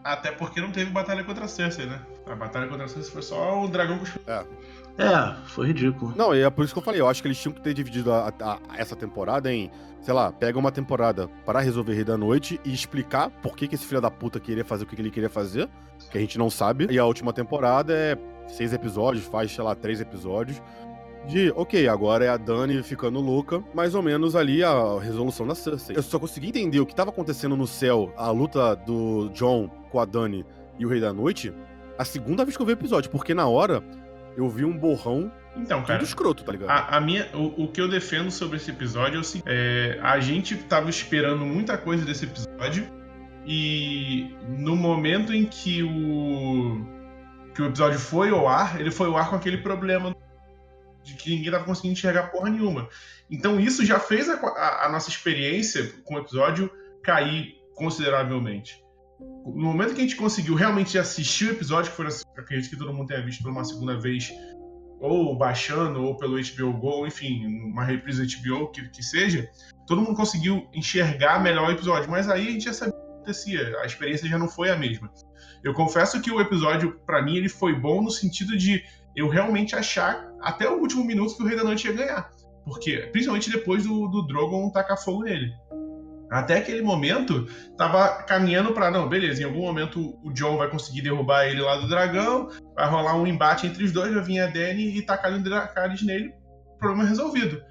Até porque não teve batalha contra a Cersei, né? A batalha contra a Cersei foi só o dragão com os É, foi ridículo. Não, e é por isso que eu falei, eu acho que eles tinham que ter dividido a- a- essa temporada em, sei lá, pega uma temporada para resolver Rei da Noite e explicar por que, que esse filho da puta queria fazer o que que ele queria fazer, que a gente não sabe. E a última temporada é seis episódios, faz, sei lá, três episódios. De, ok, agora é a Dani ficando louca, mais ou menos ali a resolução da Cersei. Eu só consegui entender o que tava acontecendo no céu, a luta do John com a Dani e o Rei da Noite, a segunda vez que eu vi o episódio, porque na hora eu vi um borrão Então, tudo cara, escroto, tá ligado? a, a minha, o, o que eu defendo sobre esse episódio é o seguinte: é, a gente tava esperando muita coisa desse episódio e no momento em que o que o episódio foi ao ar, ele foi ao ar com aquele problema de que ninguém tava conseguindo enxergar porra nenhuma. Então isso já fez a, a- a nossa experiência com o episódio cair consideravelmente. No momento que a gente conseguiu realmente assistir o episódio, que foi, acredito que todo mundo tenha visto por uma segunda vez ou baixando, ou pelo HBO Go, enfim, uma reprise HBO, que, que seja, todo mundo conseguiu enxergar melhor o episódio. Mas aí a gente já sabia o que acontecia, a experiência já não foi a mesma. Eu confesso que o episódio, pra mim, ele foi bom no sentido de eu realmente achar até o último minuto que o Rei da Noite ia ganhar. Porque, principalmente depois do, do Drogon tacar fogo nele. Até aquele momento, tava caminhando pra, não, beleza, em algum momento o John vai conseguir derrubar ele lá do dragão, vai rolar um embate entre os dois, vai vir a Dany e tacar o Dracarys nele, problema resolvido.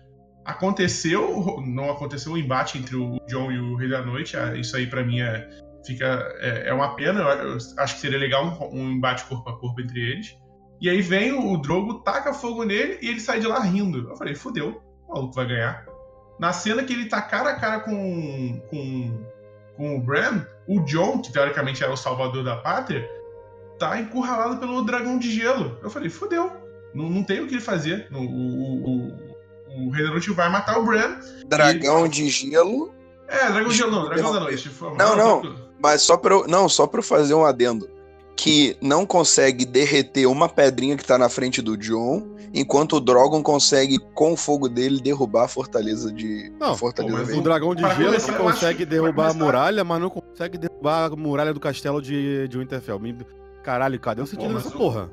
Aconteceu, não aconteceu o embate entre o John e o Rei da Noite, ah, isso aí pra mim é, fica, é, é uma pena, eu acho que seria legal um, um embate corpo a corpo entre eles. E aí vem o, o Drogo, taca fogo nele e ele sai de lá rindo. Eu falei, fudeu, o maluco vai ganhar. Na cena que ele tá cara a cara com, com, com o Bran, o John, que teoricamente era o salvador da pátria, tá encurralado pelo dragão de gelo. Eu falei, fudeu. Não, não tem o que ele fazer. O, o, o, o vai matar o Bran. Dragão de gelo. É, dragão de gelo não, dragão da noite. Não, não. tranquilo. Mas só pra eu, não, só pra eu fazer um adendo. Que não consegue derreter uma pedrinha que tá na frente do John, enquanto o Drogon consegue, com o fogo dele, derrubar a fortaleza de. Não, a fortaleza pô, mas. O dragão de gelo começar, que consegue derrubar a muralha, mas não consegue derrubar a muralha do castelo de, de Winterfell. Me- Caralho, cadê o sentido mas dessa o- porra?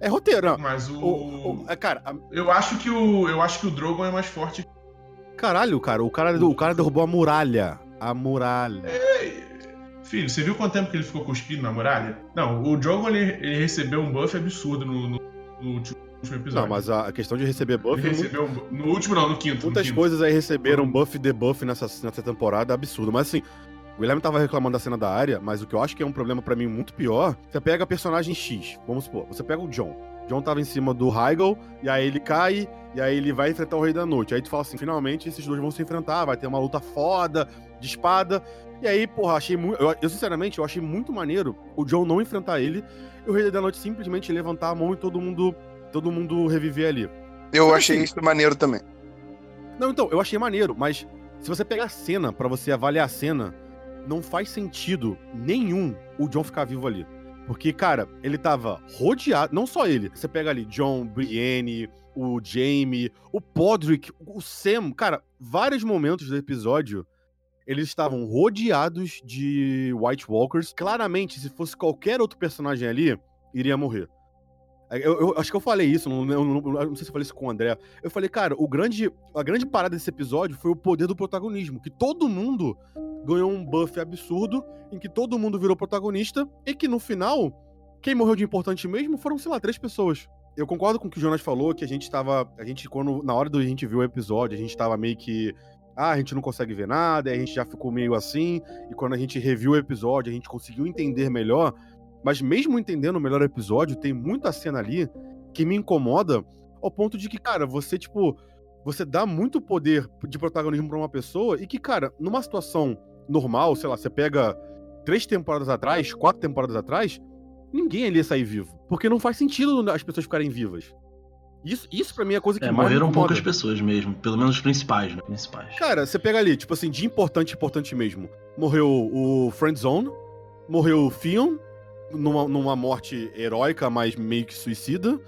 É roteiro, não. Mas o. O, o- é, cara, a- Eu acho que o. Eu acho que o Drogon é mais forte. caralho, cara, o cara, o cara derrubou a muralha. A muralha. É, Filho, você viu quanto tempo que ele ficou cuspindo na muralha? Não, o Drogon ele, ele recebeu um buff absurdo no, no- no último episódio. Não, mas a questão de receber buff. Ele mu- recebeu bu- no último não, no quinto. no Muitas quinto. coisas aí receberam buff e debuff nessa, nessa temporada, absurdo. Mas assim, o Guilherme tava reclamando da cena da área, mas o que eu acho que é um problema pra mim muito pior, você pega personagem X, vamos supor, você pega o John. John tava em cima do Heigl, e aí ele cai, e aí ele vai enfrentar o Rei da Noite. Aí tu fala assim, finalmente esses dois vão se enfrentar, vai ter uma luta foda, de espada. E aí, porra, achei muito. Eu, eu, sinceramente, eu achei muito maneiro o John não enfrentar ele e o Rei da Noite simplesmente levantar a mão e todo mundo. Todo mundo reviver ali. Eu Mas, achei assim, isso maneiro também. Não, então, eu achei maneiro, mas se você pegar a cena pra você avaliar a cena, não faz sentido nenhum o John ficar vivo ali. Porque, cara, ele tava rodeado, não só ele. Você pega ali John, Brienne, o Jaime, o Podrick, o Sam, cara, vários momentos do episódio eles estavam rodeados de White Walkers. Claramente, se fosse qualquer outro personagem ali, iria morrer. Eu, eu acho que eu falei isso, não, não- não sei se eu falei isso com o André. Eu falei, cara, o grande, a grande parada desse episódio foi o poder do protagonismo. Que todo mundo ganhou um buff absurdo, em que todo mundo virou protagonista, e que no final, quem morreu de importante mesmo foram, sei lá, três pessoas. Eu concordo com o que o Jonas falou, que a gente tava. A gente, quando. Na hora do a gente viu o episódio, a gente tava meio que. Ah, a gente não consegue ver nada, aí a gente já ficou meio assim. E quando a gente reviu o episódio, a gente conseguiu entender melhor. Mas mesmo entendendo melhor o episódio, tem muita cena ali que me incomoda ao ponto de que, cara, você, tipo, você dá muito poder de protagonismo pra uma pessoa e que, cara, numa situação normal, sei lá, você pega três temporadas atrás, quatro temporadas atrás, ninguém ali ia sair vivo. Porque não faz sentido as pessoas ficarem vivas. Isso, isso pra mim é a coisa que É, mais morreram incomoda. poucas pessoas mesmo. Pelo menos os principais, né? Principais. Cara, você pega ali, tipo assim, de importante, importante mesmo. Morreu o Friendzone, morreu o Theon, numa, numa morte heróica, mas meio que suicida.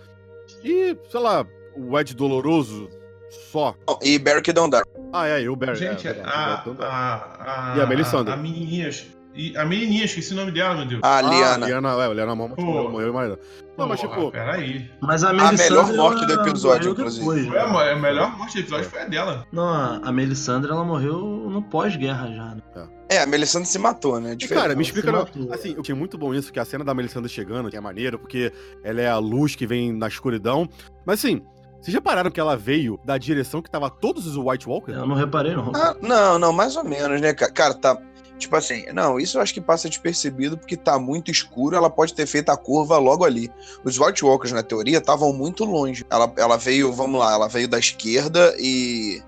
E, sei lá, o Ed Doloroso só. E Beric Dondarrion. Ah, é, e o Barry. Gente, é, a, o Barry a, a, E a Melisandre. A menininha. E a menininha, esqueci o nome dela, meu Deus. A Ah, Liana. Liana, é, Liana Pô. morreu, morreu, mas... Não, mas tipo... Peraí. Mas a melhor Melisandre. morte do episódio, inclusive. depois, Foi a, né? a melhor morte do episódio foi a dela. Não, a a Melisandre ela morreu no pós-guerra já. Né? É, a Melisandre se matou, né? E, cara, me explica. não-. Assim, eu tinha muito bom isso, que a cena da Melisandre chegando, que é maneiro, porque ela é a luz que vem na escuridão. Mas assim, vocês repararam que ela veio da direção que tava todos os White Walkers? Eu não reparei, não. Ah, não, não, mais ou menos, né, ca- cara? Tá. Tipo assim, não, isso eu acho que passa despercebido porque tá muito escuro, ela pode ter feito a curva logo ali. Os White Walkers, na teoria, estavam muito longe. Ela, ela veio, vamos lá, ela veio da esquerda e.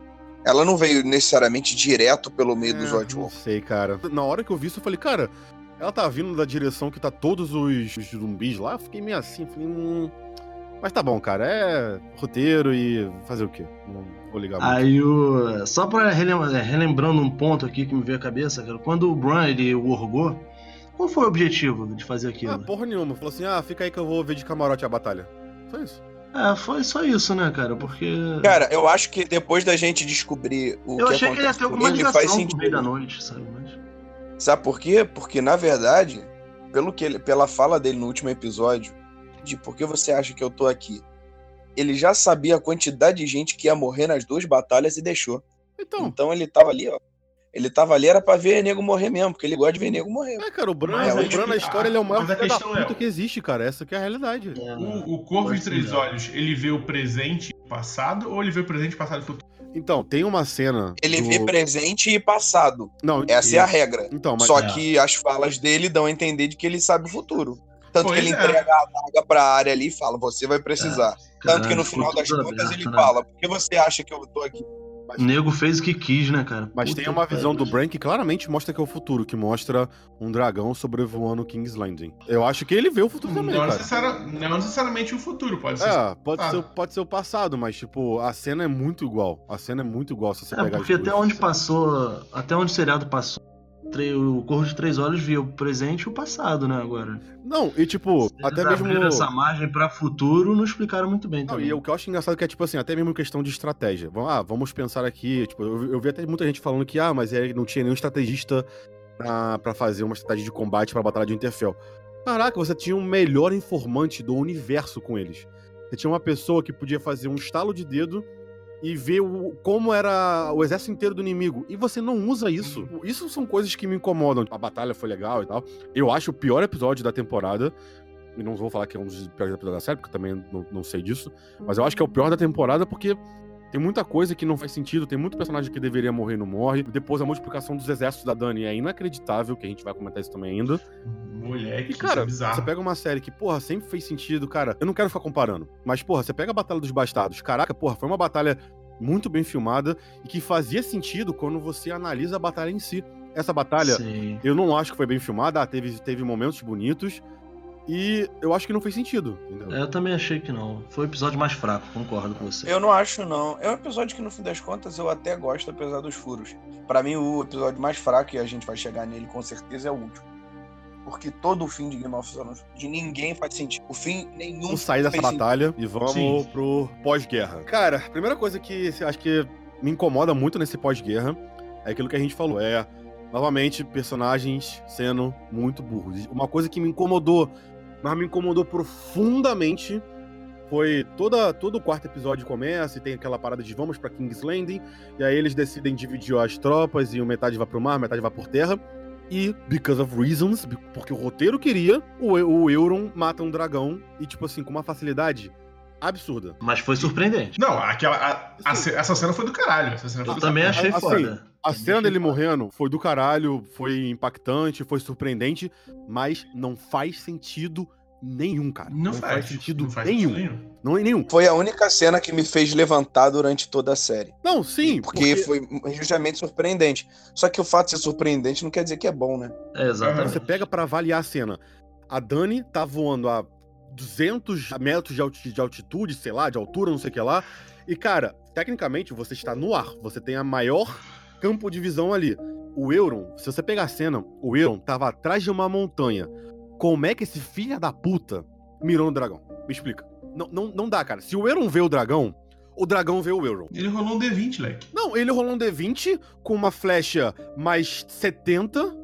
Ela não veio necessariamente direto pelo meio dos É, White Não Walkers. sei, cara. Na hora que eu vi isso, eu falei, cara, ela tá vindo da direção que tá todos os, os zumbis lá. Eu fiquei meio assim, falei, hum. Mas tá bom, cara, é roteiro e fazer o quê? Não vou ligar muito. Aí o. Só pra relem- é, relembrando um ponto aqui que me veio à cabeça, cara. Quando o Bran ele o orgou, qual foi o objetivo de fazer aquilo? Ah, porra nenhuma. Falou assim, ah, fica aí que eu vou ver de camarote a batalha. Só isso. É, foi só isso, né, cara? Porque. Cara, eu acho que depois da gente descobrir o eu que achei que ele ia ter alguma faz ligação com o Rei sentido. da Noite, sabe? Mas... Sabe por quê? Porque, na verdade, pelo que ele, pela fala dele no último episódio, de por que você acha que eu tô aqui, ele já sabia a quantidade de gente que ia morrer nas duas batalhas e deixou. Então, Então ele tava ali, ó. Ele tava ali, era pra ver nego morrer mesmo, porque ele gosta de ver nego morrer. é, cara, o Bran, Mas o aí Bran na história ele é o maior filho da é- puta que existe, cara. Essa que é a realidade. É, O, o Corvo de Três. Olhos, ele vê o presente e o passado ou ele vê o presente, passado e futuro? Então, tem uma cena. Ele do- vê presente e passado. Não, Essa é a regra. Então, mas. Só é. que as falas dele dão a entender de que ele sabe o futuro. Tanto Pois que ele é. entrega a adaga pra área ali e fala: Você vai precisar. Tanto que no final das contas aberto, ele né? fala: Por que você acha que eu tô aqui? O nego fez o que quis, né, cara? Mas Puta tem uma visão do pariu. Bran que claramente mostra que é o futuro, que mostra um dragão sobrevoando King's Landing. Eu acho que ele vê o futuro também, Não, cara. necessari- não necessariamente o futuro, pode ser. É, pode Ah. ser, pode ser o passado, mas, tipo, a cena é muito igual. A cena é muito igual se você É, pegar porque até onde passou. Até onde o seriado passou, o Corvo de Três Olhos via o presente e o passado, né, agora. Não, e tipo, Eles até mesmo. essa margem pra futuro, não explicaram muito bem Não, também. e o que eu acho engraçado é que é, tipo assim, até mesmo questão de estratégia. Ah, vamos pensar aqui, tipo, eu, eu vi até muita gente falando que, ah, mas não tinha nenhum estrategista pra, pra fazer uma estratégia de combate pra Batalha de Interfell. Caraca, você tinha um melhor informante do universo com eles. Você tinha uma pessoa que podia fazer um estalo de dedo e ver o- como era o exército inteiro do inimigo. E você não usa isso. Isso são coisas que me incomodam. A batalha foi legal e tal. Eu acho o pior episódio da temporada. E não vou falar que é um dos piores episódios da série, porque também não, não sei disso. Mas eu acho que é o pior da temporada porque tem muita coisa que não faz sentido, tem muito personagem que deveria morrer e não morre. Depois a multiplicação dos exércitos da Dani é inacreditável, que a gente vai comentar isso também ainda. Moleque, E, cara, é bizarro. você pega uma série que, porra, sempre fez sentido, cara. Eu não quero ficar comparando, mas, porra, você pega a Batalha dos Bastardos. Caraca, porra, foi uma batalha muito bem filmada e que fazia sentido quando você analisa a batalha em si. Essa batalha, Sim. eu não acho que foi bem filmada, ah, teve, teve momentos bonitos. E eu acho que não fez sentido, entendeu? É, Eu também achei que não. Foi o episódio mais fraco, concordo com você. Eu não acho, não. É um episódio que, no fim das contas, eu até gosto, apesar dos furos. Pra mim, o episódio mais fraco, e a gente vai chegar nele com certeza, é o último. Porque todo o fim de Game of Thrones, de ninguém faz sentido. O fim nenhum. Vamos sair dessa fez sentido. batalha e vamos Sim. pro pós-guerra. Cara, a primeira coisa que eu acho que me incomoda muito nesse pós-guerra é aquilo que a gente falou. É, novamente, personagens sendo muito burros. Uma coisa que me incomodou, mas me incomodou profundamente, foi toda, todo o quarto episódio começa e tem aquela parada de vamos pra King's Landing, e aí eles decidem dividir as tropas e metade vai pro mar, metade vai por terra. E, because of reasons, porque o roteiro queria, o, o Euron mata um dragão e, tipo assim, com uma facilidade absurda. Mas foi surpreendente. Não, aquela, a- a essa cena foi do caralho. Essa cena foi Eu do também caralho. achei assim, foda. A Também cena dele morrendo foi do caralho, foi impactante, foi surpreendente, mas não faz sentido nenhum, cara. Não, faz, sentido não faz nenhum. sentido nenhum. Não é nenhum. Foi a única cena que me fez levantar durante toda a série. Não, sim, Porque, foi justamente surpreendente. Só que o fato de ser surpreendente não quer dizer que é bom, né? É, exatamente. Você pega pra avaliar a cena. A Dani tá voando a 200 metros de altitude, sei lá, de altura, não sei o que lá. E, cara, tecnicamente você está no ar. Você tem a maior campo de visão ali. O Euron, se você pegar a cena, o Euron tava atrás de uma montanha. Como é que esse filho da puta mirou no dragão? Me explica. Não, não, não dá, cara. Se o Euron vê o dragão, o dragão vê o Euron. Ele rolou um D20, leque. Não, ele rolou um D20 com uma flecha mais 70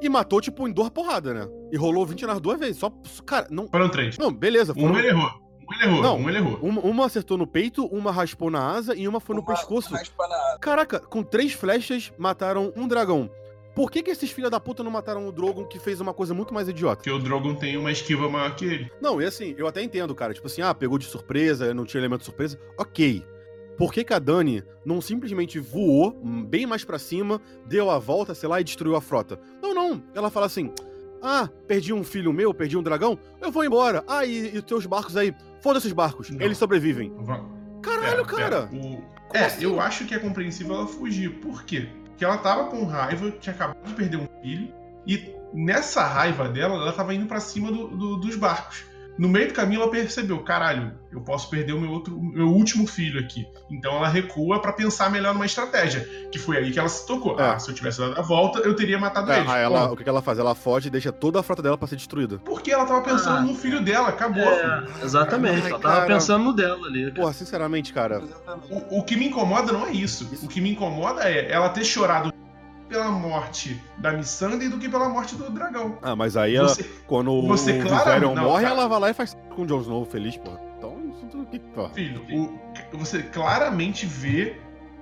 E matou, tipo, em duas porradas, né? E rolou 20 nas duas vezes. Só. Cara, não. Foram três. Não, beleza. Um Foram, ele errou. Um ele errou. Não. Um ele errou. uma, uma acertou no peito, uma raspou na asa e uma foi no Uma pescoço. raspa na- Caraca, com três flechas mataram um dragão. Por que, que esses filha da puta não mataram o Drogon que fez uma coisa muito mais idiota? Porque o Drogon tem uma esquiva maior que ele. Não, e assim, eu até entendo, cara. Tipo assim, ah, pegou de surpresa, não tinha elemento de surpresa. Ok. Por que, que a Dani não simplesmente voou bem mais pra cima, deu a volta, sei lá, e destruiu a frota? Não, não. Ela fala assim: ah, perdi um filho meu, perdi um dragão, eu vou embora. Ah, e, e os teus barcos aí? Foda-se os barcos, Não. eles sobrevivem. Va- Caralho, Pera, cara. pera. O- É, assim? eu acho que é compreensível ela fugir. Por quê? Porque ela tava com raiva, tinha acabado de perder um filho, e nessa raiva dela, ela tava indo pra cima do- do- dos barcos. No meio do caminho, ela percebeu: caralho, eu posso perder o meu, outro, meu último filho aqui. Então ela recua pra pensar melhor numa estratégia. Que foi aí que ela se tocou. É. Ah, se eu tivesse dado a volta, eu teria matado É, eles. aí ela, o que, que ela faz? Ela foge e deixa toda a frota dela pra ser destruída. Porque ela tava pensando Ah. no filho dela, acabou. É, exatamente. Ai, Ela tava cara. pensando no dela ali. Porra, sinceramente, cara. O, o que me incomoda não é isso. Isso. O que me incomoda é ela ter chorado pela morte da Missandei do que pela morte do dragão. Ah, mas aí ela, Você, quando você o Viserion morre, cara. ela vai lá e faz com o Jon Snow feliz, porra. Então, isso tudo que. Porra. filho, o- você claramente vê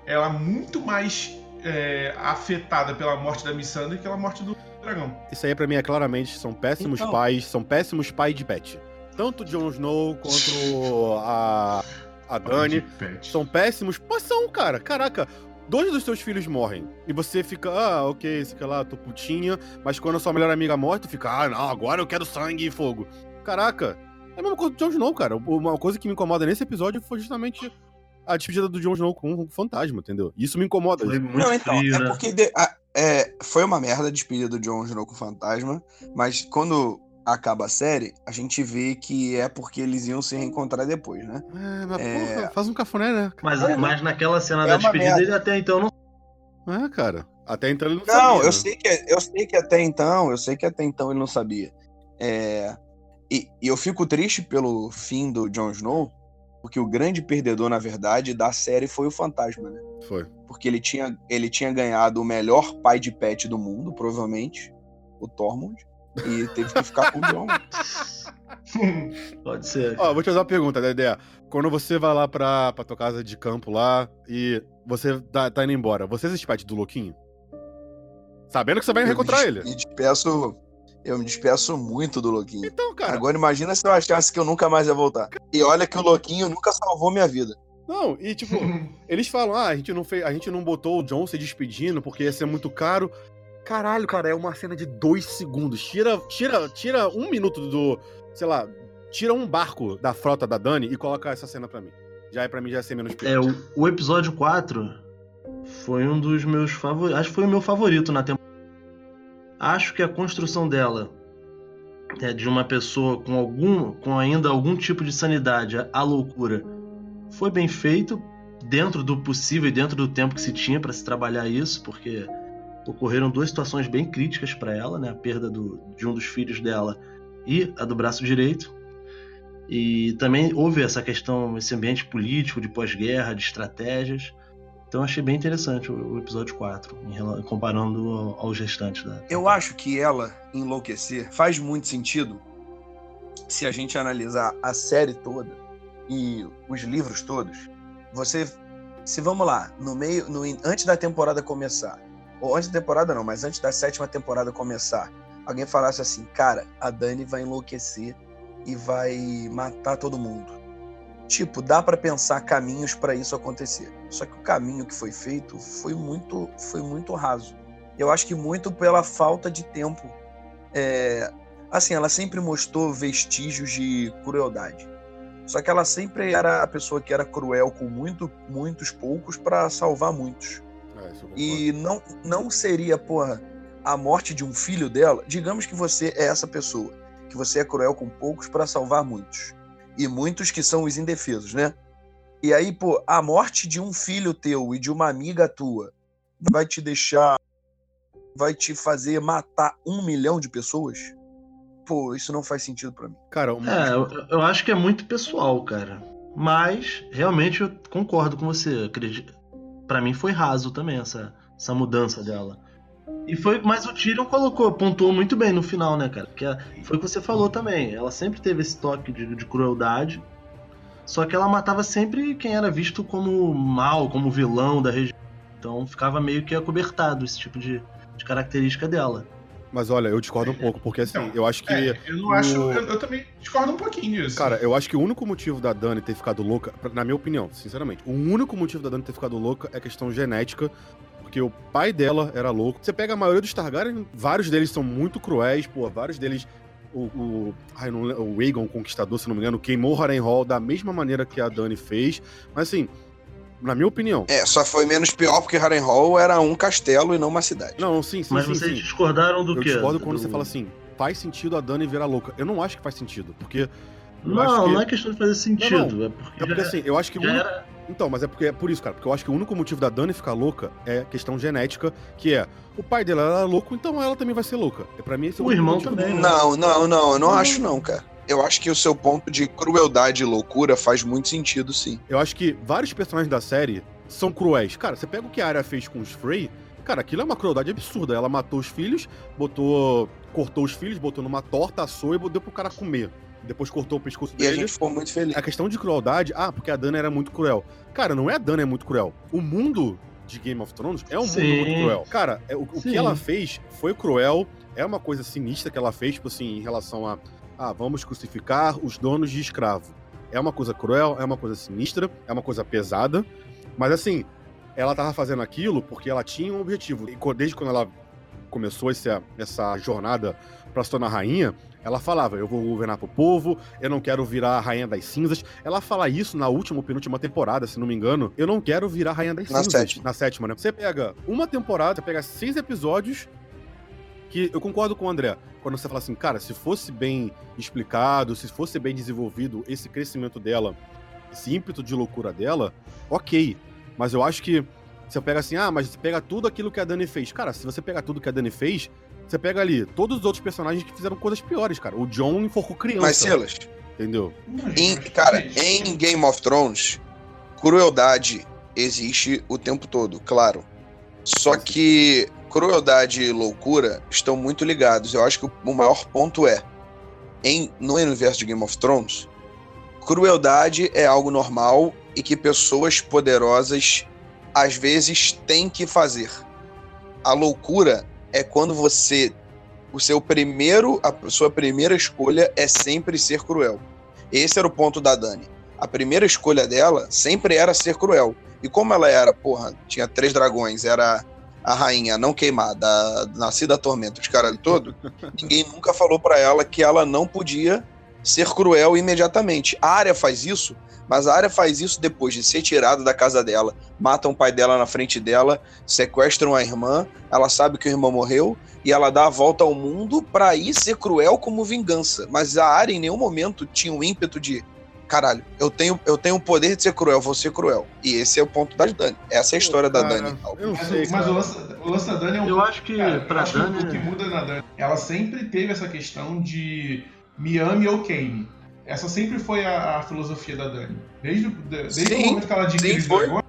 ela muito mais é, afetada pela morte da Missandei que pela morte do dragão. Isso aí pra mim é claramente, são péssimos Então. pais, são péssimos pais de pet. Tanto o Jon Snow quanto a, a Dani são péssimos. Mas são, cara. Caraca, dois dos seus filhos morrem. E você fica, ah, ok, esse que lá, tô putinha. Mas quando a sua melhor amiga morre, tu fica, ah, não, agora eu quero sangue e fogo. Caraca, é a mesma coisa do Jon Snow, cara. Uma coisa que me incomoda nesse episódio foi justamente a despedida do Jon Snow com um fantasma, entendeu? Isso me incomoda. Foi muito Não, então, frio, é né? porque de- a- é, foi uma merda a despedida do Jon Snow com o fantasma, mas quando acaba a série, a gente vê que é porque eles iam se reencontrar depois, né? É, mas É. porra, faz um cafuné, né? Mas, É, mas naquela cena é da despedida, ele até então não. É, cara. Até então ele não, Não, sabia, eu né? sei que eu sei que até então, eu sei que até então ele não sabia. É, e, e eu fico triste pelo fim do Jon Snow, porque o grande perdedor, na verdade, da série foi o fantasma, né? Foi. Porque ele tinha, ele tinha ganhado o melhor pai de pet do mundo, provavelmente, o Tormund, e teve que ficar com o Jon. Pode ser. Ó, vou te fazer uma pergunta, Dedé. Quando você vai lá pra, pra tua casa de campo lá e você tá, tá indo embora, você se despede do louquinho? Sabendo que você vai Eu reencontrar ele. Me despeço, eu me despeço muito do Louquinho. Então, cara. Agora imagina se eu achasse que eu nunca mais ia voltar. E olha que o Louquinho nunca salvou minha vida. Não, e tipo, eles falam, ah, a gente não fez, a gente não botou o John se despedindo porque ia ser muito caro. Caralho, cara, é uma cena de dois segundos. Tira, tira, tira um minuto do, sei lá, tira um barco da frota da Dani e coloca essa cena pra mim. Já é pra mim já ser menos pior. É, o, o episódio 4 foi um dos meus favoritos. Acho que foi o meu favorito na temporada. Acho que a construção dela é de uma pessoa com algum. com ainda algum tipo de sanidade, a loucura, foi bem feito dentro do possível e dentro do tempo que se tinha para se trabalhar isso, porque ocorreram duas situações bem críticas para ela, né? A perda do- de um dos filhos dela e a do braço direito. E também houve essa questão, esse ambiente político de pós-guerra, de estratégias. Então achei bem interessante o, o episódio 4, em rela- comparando ao- aos restantes da. Eu acho que ela enlouquecer faz muito sentido se a gente analisar a série toda e os livros todos. Você, se vamos lá, no meio, no, antes da temporada começar, ou antes da temporada não, mas antes da sétima temporada começar, alguém falasse assim, cara, a Dani vai enlouquecer e vai matar todo mundo. Tipo, dá pra pensar caminhos pra isso acontecer. Só que o caminho que foi feito foi muito, foi muito raso. Eu acho que muito pela falta de tempo. É, assim, ela sempre mostrou vestígios de crueldade. Só que ela sempre era a pessoa que era cruel com muito, muitos poucos pra salvar muitos. É, concordo. E não, não seria, porra, a morte de um filho dela. Digamos que você é essa pessoa, que você é cruel com poucos pra salvar muitos. E muitos que são os indefesos, né? E aí, pô, a morte de um filho teu e de uma amiga tua vai te deixar. vai te fazer matar um milhão de pessoas? Pô, isso não faz sentido pra mim. Cara, uma, É, eu, eu acho que é muito pessoal, cara. Mas, realmente, eu concordo com você. Acredito. Pra mim foi raso também essa, essa mudança dela. E foi, mas o Tyrion colocou, pontuou muito bem no final, né, cara? A- foi o que você falou também. Ela sempre teve esse toque de, de crueldade. Só que ela matava sempre quem era visto como mal, como vilão da região. Então ficava meio que acobertado esse tipo de, de característica dela. Mas olha, eu discordo um pouco, porque assim, Então, eu acho que. É, eu não o- acho. Eu, eu também discordo um pouquinho disso. Cara, eu acho que o único motivo da Dani ter ficado louca, na minha opinião, sinceramente, o único motivo da Dani ter ficado louca é questão genética. Porque o pai dela era louco. Você pega a maioria dos Targaryen, vários deles são muito cruéis, pô, vários deles. O, o, ai, não o Aegon Conquistador, se não me engano, queimou Harrenhal da mesma maneira que a Dani fez. Mas assim, na minha opinião. É, só foi menos pior porque Harrenhal era um castelo e não uma cidade. Não, sim, sim, mas sim, vocês sim. discordaram do Eu quê? discordo quando Do- você fala assim, faz sentido a Dani virar louca. Eu não acho que faz sentido, porque. eu Não, acho que- não é questão de fazer sentido. É porque, É porque já, assim, eu acho que o já único- era. Então, mas é porque é por isso, cara. Porque eu acho que o único motivo da Dani ficar louca é questão genética, que é o pai dela era louco, então ela também vai ser louca. É para mim esse é O único irmão motivo. também, né? Não, não, não, eu não acho não, cara. Eu acho que o seu ponto de crueldade e loucura faz muito sentido, sim. Eu acho que vários personagens da série são cruéis. Cara, você pega o que a Arya fez com os Frey, cara, aquilo é uma crueldade absurda. Ela matou os filhos, botou. cortou os filhos, botou numa torta, assou e deu pro cara comer. Depois cortou o pescoço E a dele. gente ficou muito feliz. A questão de crueldade, ah, porque a Dana era muito cruel. Cara, não é a Dana é muito cruel. O mundo de Game of Thrones é um mundo Sim. muito cruel. Cara, é, o, o que ela fez foi cruel, é uma coisa sinistra que ela fez, tipo assim, em relação a, ah, vamos crucificar os donos de escravo. É uma coisa cruel, é uma coisa sinistra, é uma coisa pesada, mas assim, ela tava fazendo aquilo porque ela tinha um objetivo. E desde quando ela começou essa, essa jornada pra se tornar rainha, ela falava: Eu vou governar pro povo, eu não quero virar a rainha das cinzas. Ela fala isso na última ou penúltima temporada, se não me engano. Eu não quero virar a rainha das Na cinzas. sétima. Na sétima, né? Você pega uma temporada, você pega seis episódios. Que eu concordo com o André. Quando você fala assim, cara, se fosse bem explicado, se fosse bem desenvolvido esse crescimento dela, esse ímpeto de loucura dela, ok. Mas eu acho que você pega assim, ah, mas você pega tudo aquilo que a Dani fez. Cara, se você pega tudo que a Dani fez, você pega ali todos os outros personagens que fizeram coisas piores, cara. O John enforcou criança. Mas, Silas, Entendeu? em- cara, em Game of Thrones, crueldade existe o tempo todo, claro. Só que crueldade e loucura estão muito ligados. Eu acho que o- maior ponto é, em, no universo de Game of Thrones, crueldade é algo normal e que pessoas poderosas às vezes têm que fazer. A loucura é quando você o seu primeiro a sua primeira escolha é sempre ser cruel. Esse era o ponto da Dani. A primeira escolha dela sempre era ser cruel. E como ela era, porra, tinha três dragões, era a rainha não queimada, a nascida tormenta, os caras todo, ninguém nunca falou pra ela que ela não podia ser cruel imediatamente. A área faz isso, mas a área faz isso depois de ser tirada da casa dela, matam o pai dela na frente dela, sequestram a irmã, ela sabe que o irmão morreu e ela dá a volta ao mundo pra ir ser cruel como vingança. Mas a área em nenhum momento tinha um ímpeto de caralho, eu tenho eu tenho o poder de ser cruel, vou ser cruel. E esse é o ponto da Dani. Essa é a história da Cara, Dani. Eu Mas, sei, o- mas o, lance, o lance da Dani é um Eu acho que Cara, eu pra acho que Dani. o que muda na Dani, ela sempre teve essa questão de me ame ou queime. Essa sempre foi a, a filosofia da Dani. Desde, o- de- desde Sim, o momento que ela foi. dragões,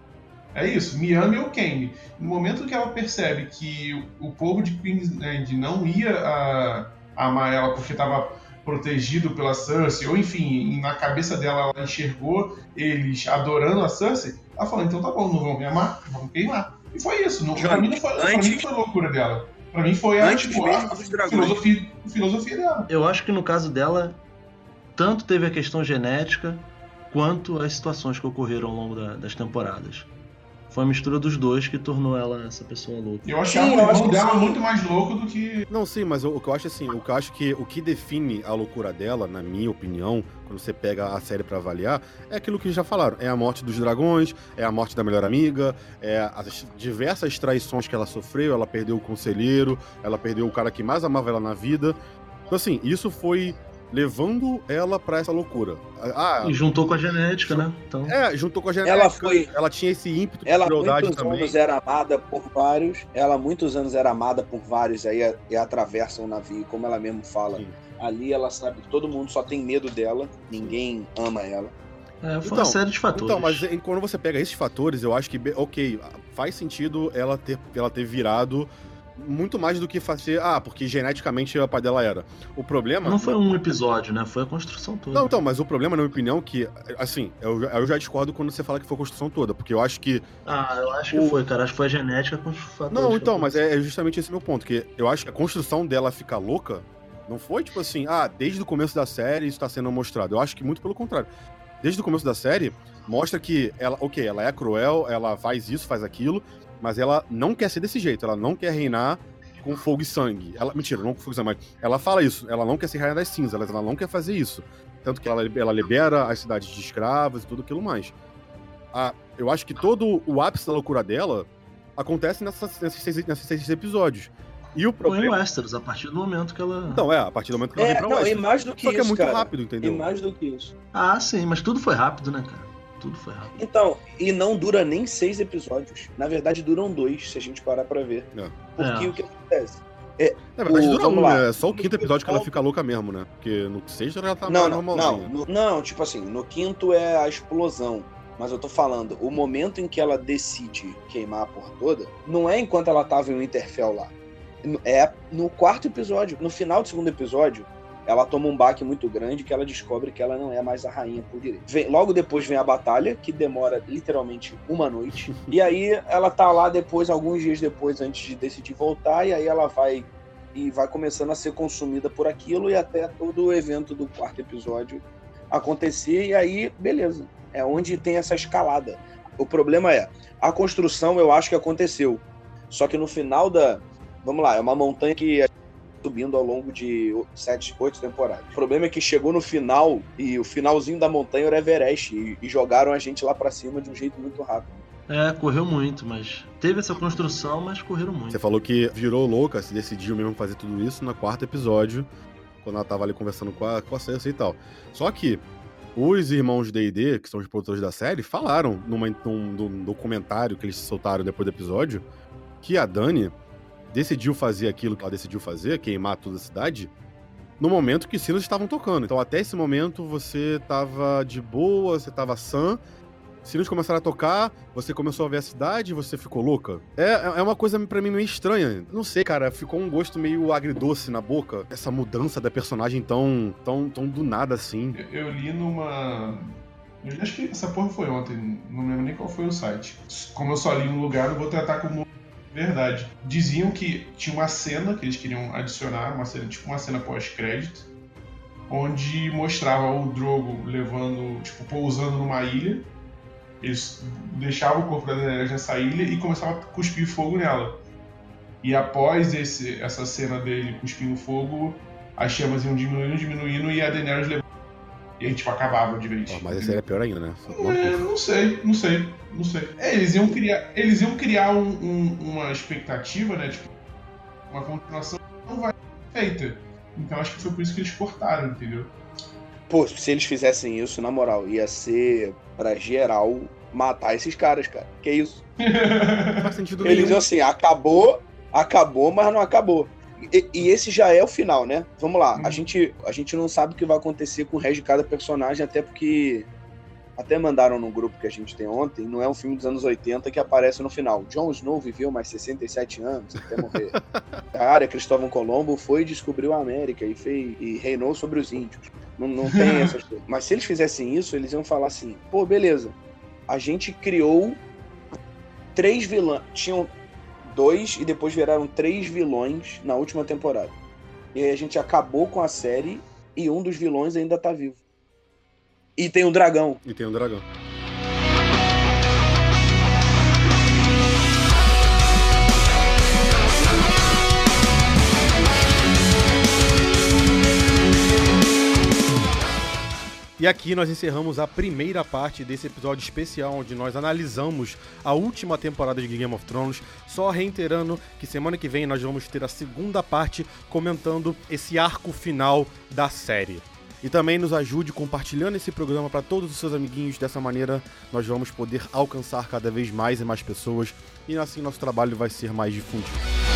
é isso, me ame ou queime. No momento que ela percebe que o, o povo de Queensland não ia a, amar ela porque estava protegido pela Cersei, ou enfim, na cabeça dela ela enxergou eles adorando a Cersei, ela falou, então tá bom, não vão me amar, vão queimar. E foi isso. Não, pra, mim não foi, pra mim antes- não foi loucura dela. Pra mim foi a, Antes tipo, a dragões. filosofia, filosofia dela. Eu acho que no caso dela, tanto teve a questão genética quanto as situações que ocorreram ao longo da- das temporadas. Foi a mistura dos dois que tornou ela essa pessoa louca. Eu achava Sim, o acho irmão que dela sim. muito mais louco do que. Não, sim, mas o, o que eu acho assim, o que eu acho que o que define a loucura dela, na minha opinião, quando você pega a série pra avaliar, é aquilo que já falaram. É a morte dos dragões, é a morte da melhor amiga, é as diversas traições que ela sofreu, ela perdeu o conselheiro, ela perdeu o cara que mais amava ela na vida. Então assim, isso foi levando ela pra essa loucura. Ah, E juntou com a genética, né? Então, é, juntou com a genética, Ela foi- ela tinha esse ímpeto de Ela há crueldade muitos também. anos era amada por vários. Ela há muitos anos era amada por vários aí e atravessam o navio, como ela mesmo fala. Sim. Ali ela sabe que todo mundo só tem medo dela, ninguém ama ela. é, foi Então, uma série de fatores. Então, mas quando você pega esses fatores, eu acho que, ok, faz sentido ela ter, ela ter virado muito mais do que fazer, ah, porque geneticamente a pai dela era. O problema. Não foi um episódio, né? Foi a construção toda. Não, então, mas o problema, na minha opinião, que, assim, eu, eu já discordo quando você fala que foi a construção toda, porque eu acho que. Ah, eu acho O- que foi, cara. Acho que foi a genética com os fatores Não, então, mas é, é justamente esse meu ponto, que eu acho que a construção dela ficar louca não foi tipo assim, ah, desde o começo da série isso tá sendo mostrado. Eu acho que muito pelo contrário. Desde o começo da série, mostra que ela, ok, ela é cruel, ela faz isso, faz aquilo, mas ela não quer ser desse jeito, ela não quer reinar com fogo e sangue. Ela, mentira, não com fogo e sangue, mas ela fala isso, ela não quer ser rainha das cinzas, ela, ela não quer fazer isso. Tanto que ela, ela libera as cidades de escravos e tudo aquilo mais. Ah, eu acho que todo o ápice da loucura dela acontece nessas- nesses, seis, nesses seis episódios. E o Foi em problema. Westeros, a partir do momento que ela. Então, é, a partir do momento que ela É, vem pra não, e Westeros. mais do que Só que isso, é muito cara. rápido, E entendeu? mais do que isso. Ah, sim, mas tudo foi rápido, né, cara? Tudo foi rápido. Então, e não dura nem seis episódios. Na verdade, duram dois, se a gente parar pra ver. É. Porque É. o que acontece? É, Na verdade, o- dura vamos um, lá. né? É só o quinto episódio que ela fica louca mesmo, né? Porque no sexto ela já tá não, mais não, não, normalzinha. no- não, tipo assim, no quinto é a explosão. Mas eu tô falando, o momento em que ela decide queimar a porra toda, não é enquanto ela tava em Winterfell lá. É no quarto episódio. No final do segundo episódio, ela toma um baque muito grande que ela descobre que ela não é mais a rainha por direito. Vem- logo depois vem a batalha, que demora literalmente uma noite. e aí ela tá lá depois, alguns dias depois, antes de decidir voltar, e aí ela vai e vai começando a ser consumida por aquilo e até todo o evento do quarto episódio acontecer e aí beleza é onde tem essa escalada o problema é a construção eu acho que aconteceu só que no final da vamos lá é uma montanha que subindo ao longo de sete oito temporadas o problema é que chegou no final e o finalzinho da montanha era Everest e, e jogaram a gente lá pra cima de um jeito muito rápido É, correu muito, mas. Teve essa construção, mas correram muito. Você falou que virou louca, se decidiu mesmo fazer tudo isso no quarto episódio, quando ela tava ali conversando com a, com a Cersei e tal. Só que os irmãos D&D, que são os produtores da série, falaram numa, num, num documentário que eles soltaram depois do episódio, que a Dani decidiu fazer aquilo que ela decidiu fazer, queimar toda a cidade, no momento que os sinos estavam tocando. Então até esse momento você tava de boa, você tava sã, sinos começaram a tocar, você começou a ver a cidade, você ficou louca. É, é uma coisa pra mim meio estranha. Não sei, cara, ficou um gosto meio agridoce na boca. Essa mudança da personagem tão, tão, tão do nada assim. Eu, eu li numa. Acho que essa porra foi ontem, não lembro nem qual foi o site. Como eu só li um lugar, eu vou tratar como verdade. Diziam que tinha uma cena que eles queriam adicionar, uma cena, tipo uma cena pós-crédito, onde mostrava o Drogo levando, tipo, pousando numa ilha. Eles deixavam o corpo da Daenerys nessa ilha e começavam a cuspir fogo nela. E após esse, essa cena dele cuspindo fogo, as chamas iam diminuindo, diminuindo e a Daenerys levava. E aí, tipo, acabava de vez. Ó, mas esse aí é pior ainda, né? É, não sei, não sei, não sei. É, eles iam criar, eles iam criar um- um- uma expectativa, né? Tipo, uma continuação que não vai ser feita. Então acho que foi por isso que eles cortaram, entendeu? Pô, se eles fizessem isso, na moral, ia ser pra geral matar esses caras, cara. Que isso? Não faz sentido Eles nenhum. assim, acabou, acabou, mas não acabou. E, e esse já é o final, né? Vamos lá. A, Uhum. gente, a gente não sabe o que vai acontecer com o resto de cada personagem, até porque. Até mandaram no grupo que a gente tem ontem, não é um filme dos anos 80 que aparece no final. Jon Snow viveu mais 67 anos até morrer. Cara, Cristóvão Colombo foi e descobriu a América e, fez, e reinou sobre os índios. Não, não tem essas coisas. Mas se eles fizessem isso, eles iam falar assim: pô, beleza. A gente criou três vilões. Tinham dois e depois viraram três vilões na última temporada. E aí a gente acabou com a série e um dos vilões ainda tá vivo. E tem um dragão. E tem um dragão. E aqui nós encerramos a primeira parte desse episódio especial onde nós analisamos a última temporada de Game of Thrones. Só reiterando que semana que vem nós vamos ter a segunda parte comentando esse arco final da série. E também nos ajude compartilhando esse programa para todos os seus amiguinhos. Dessa maneira nós vamos poder alcançar cada vez mais e mais pessoas e assim nosso trabalho vai ser mais difundido.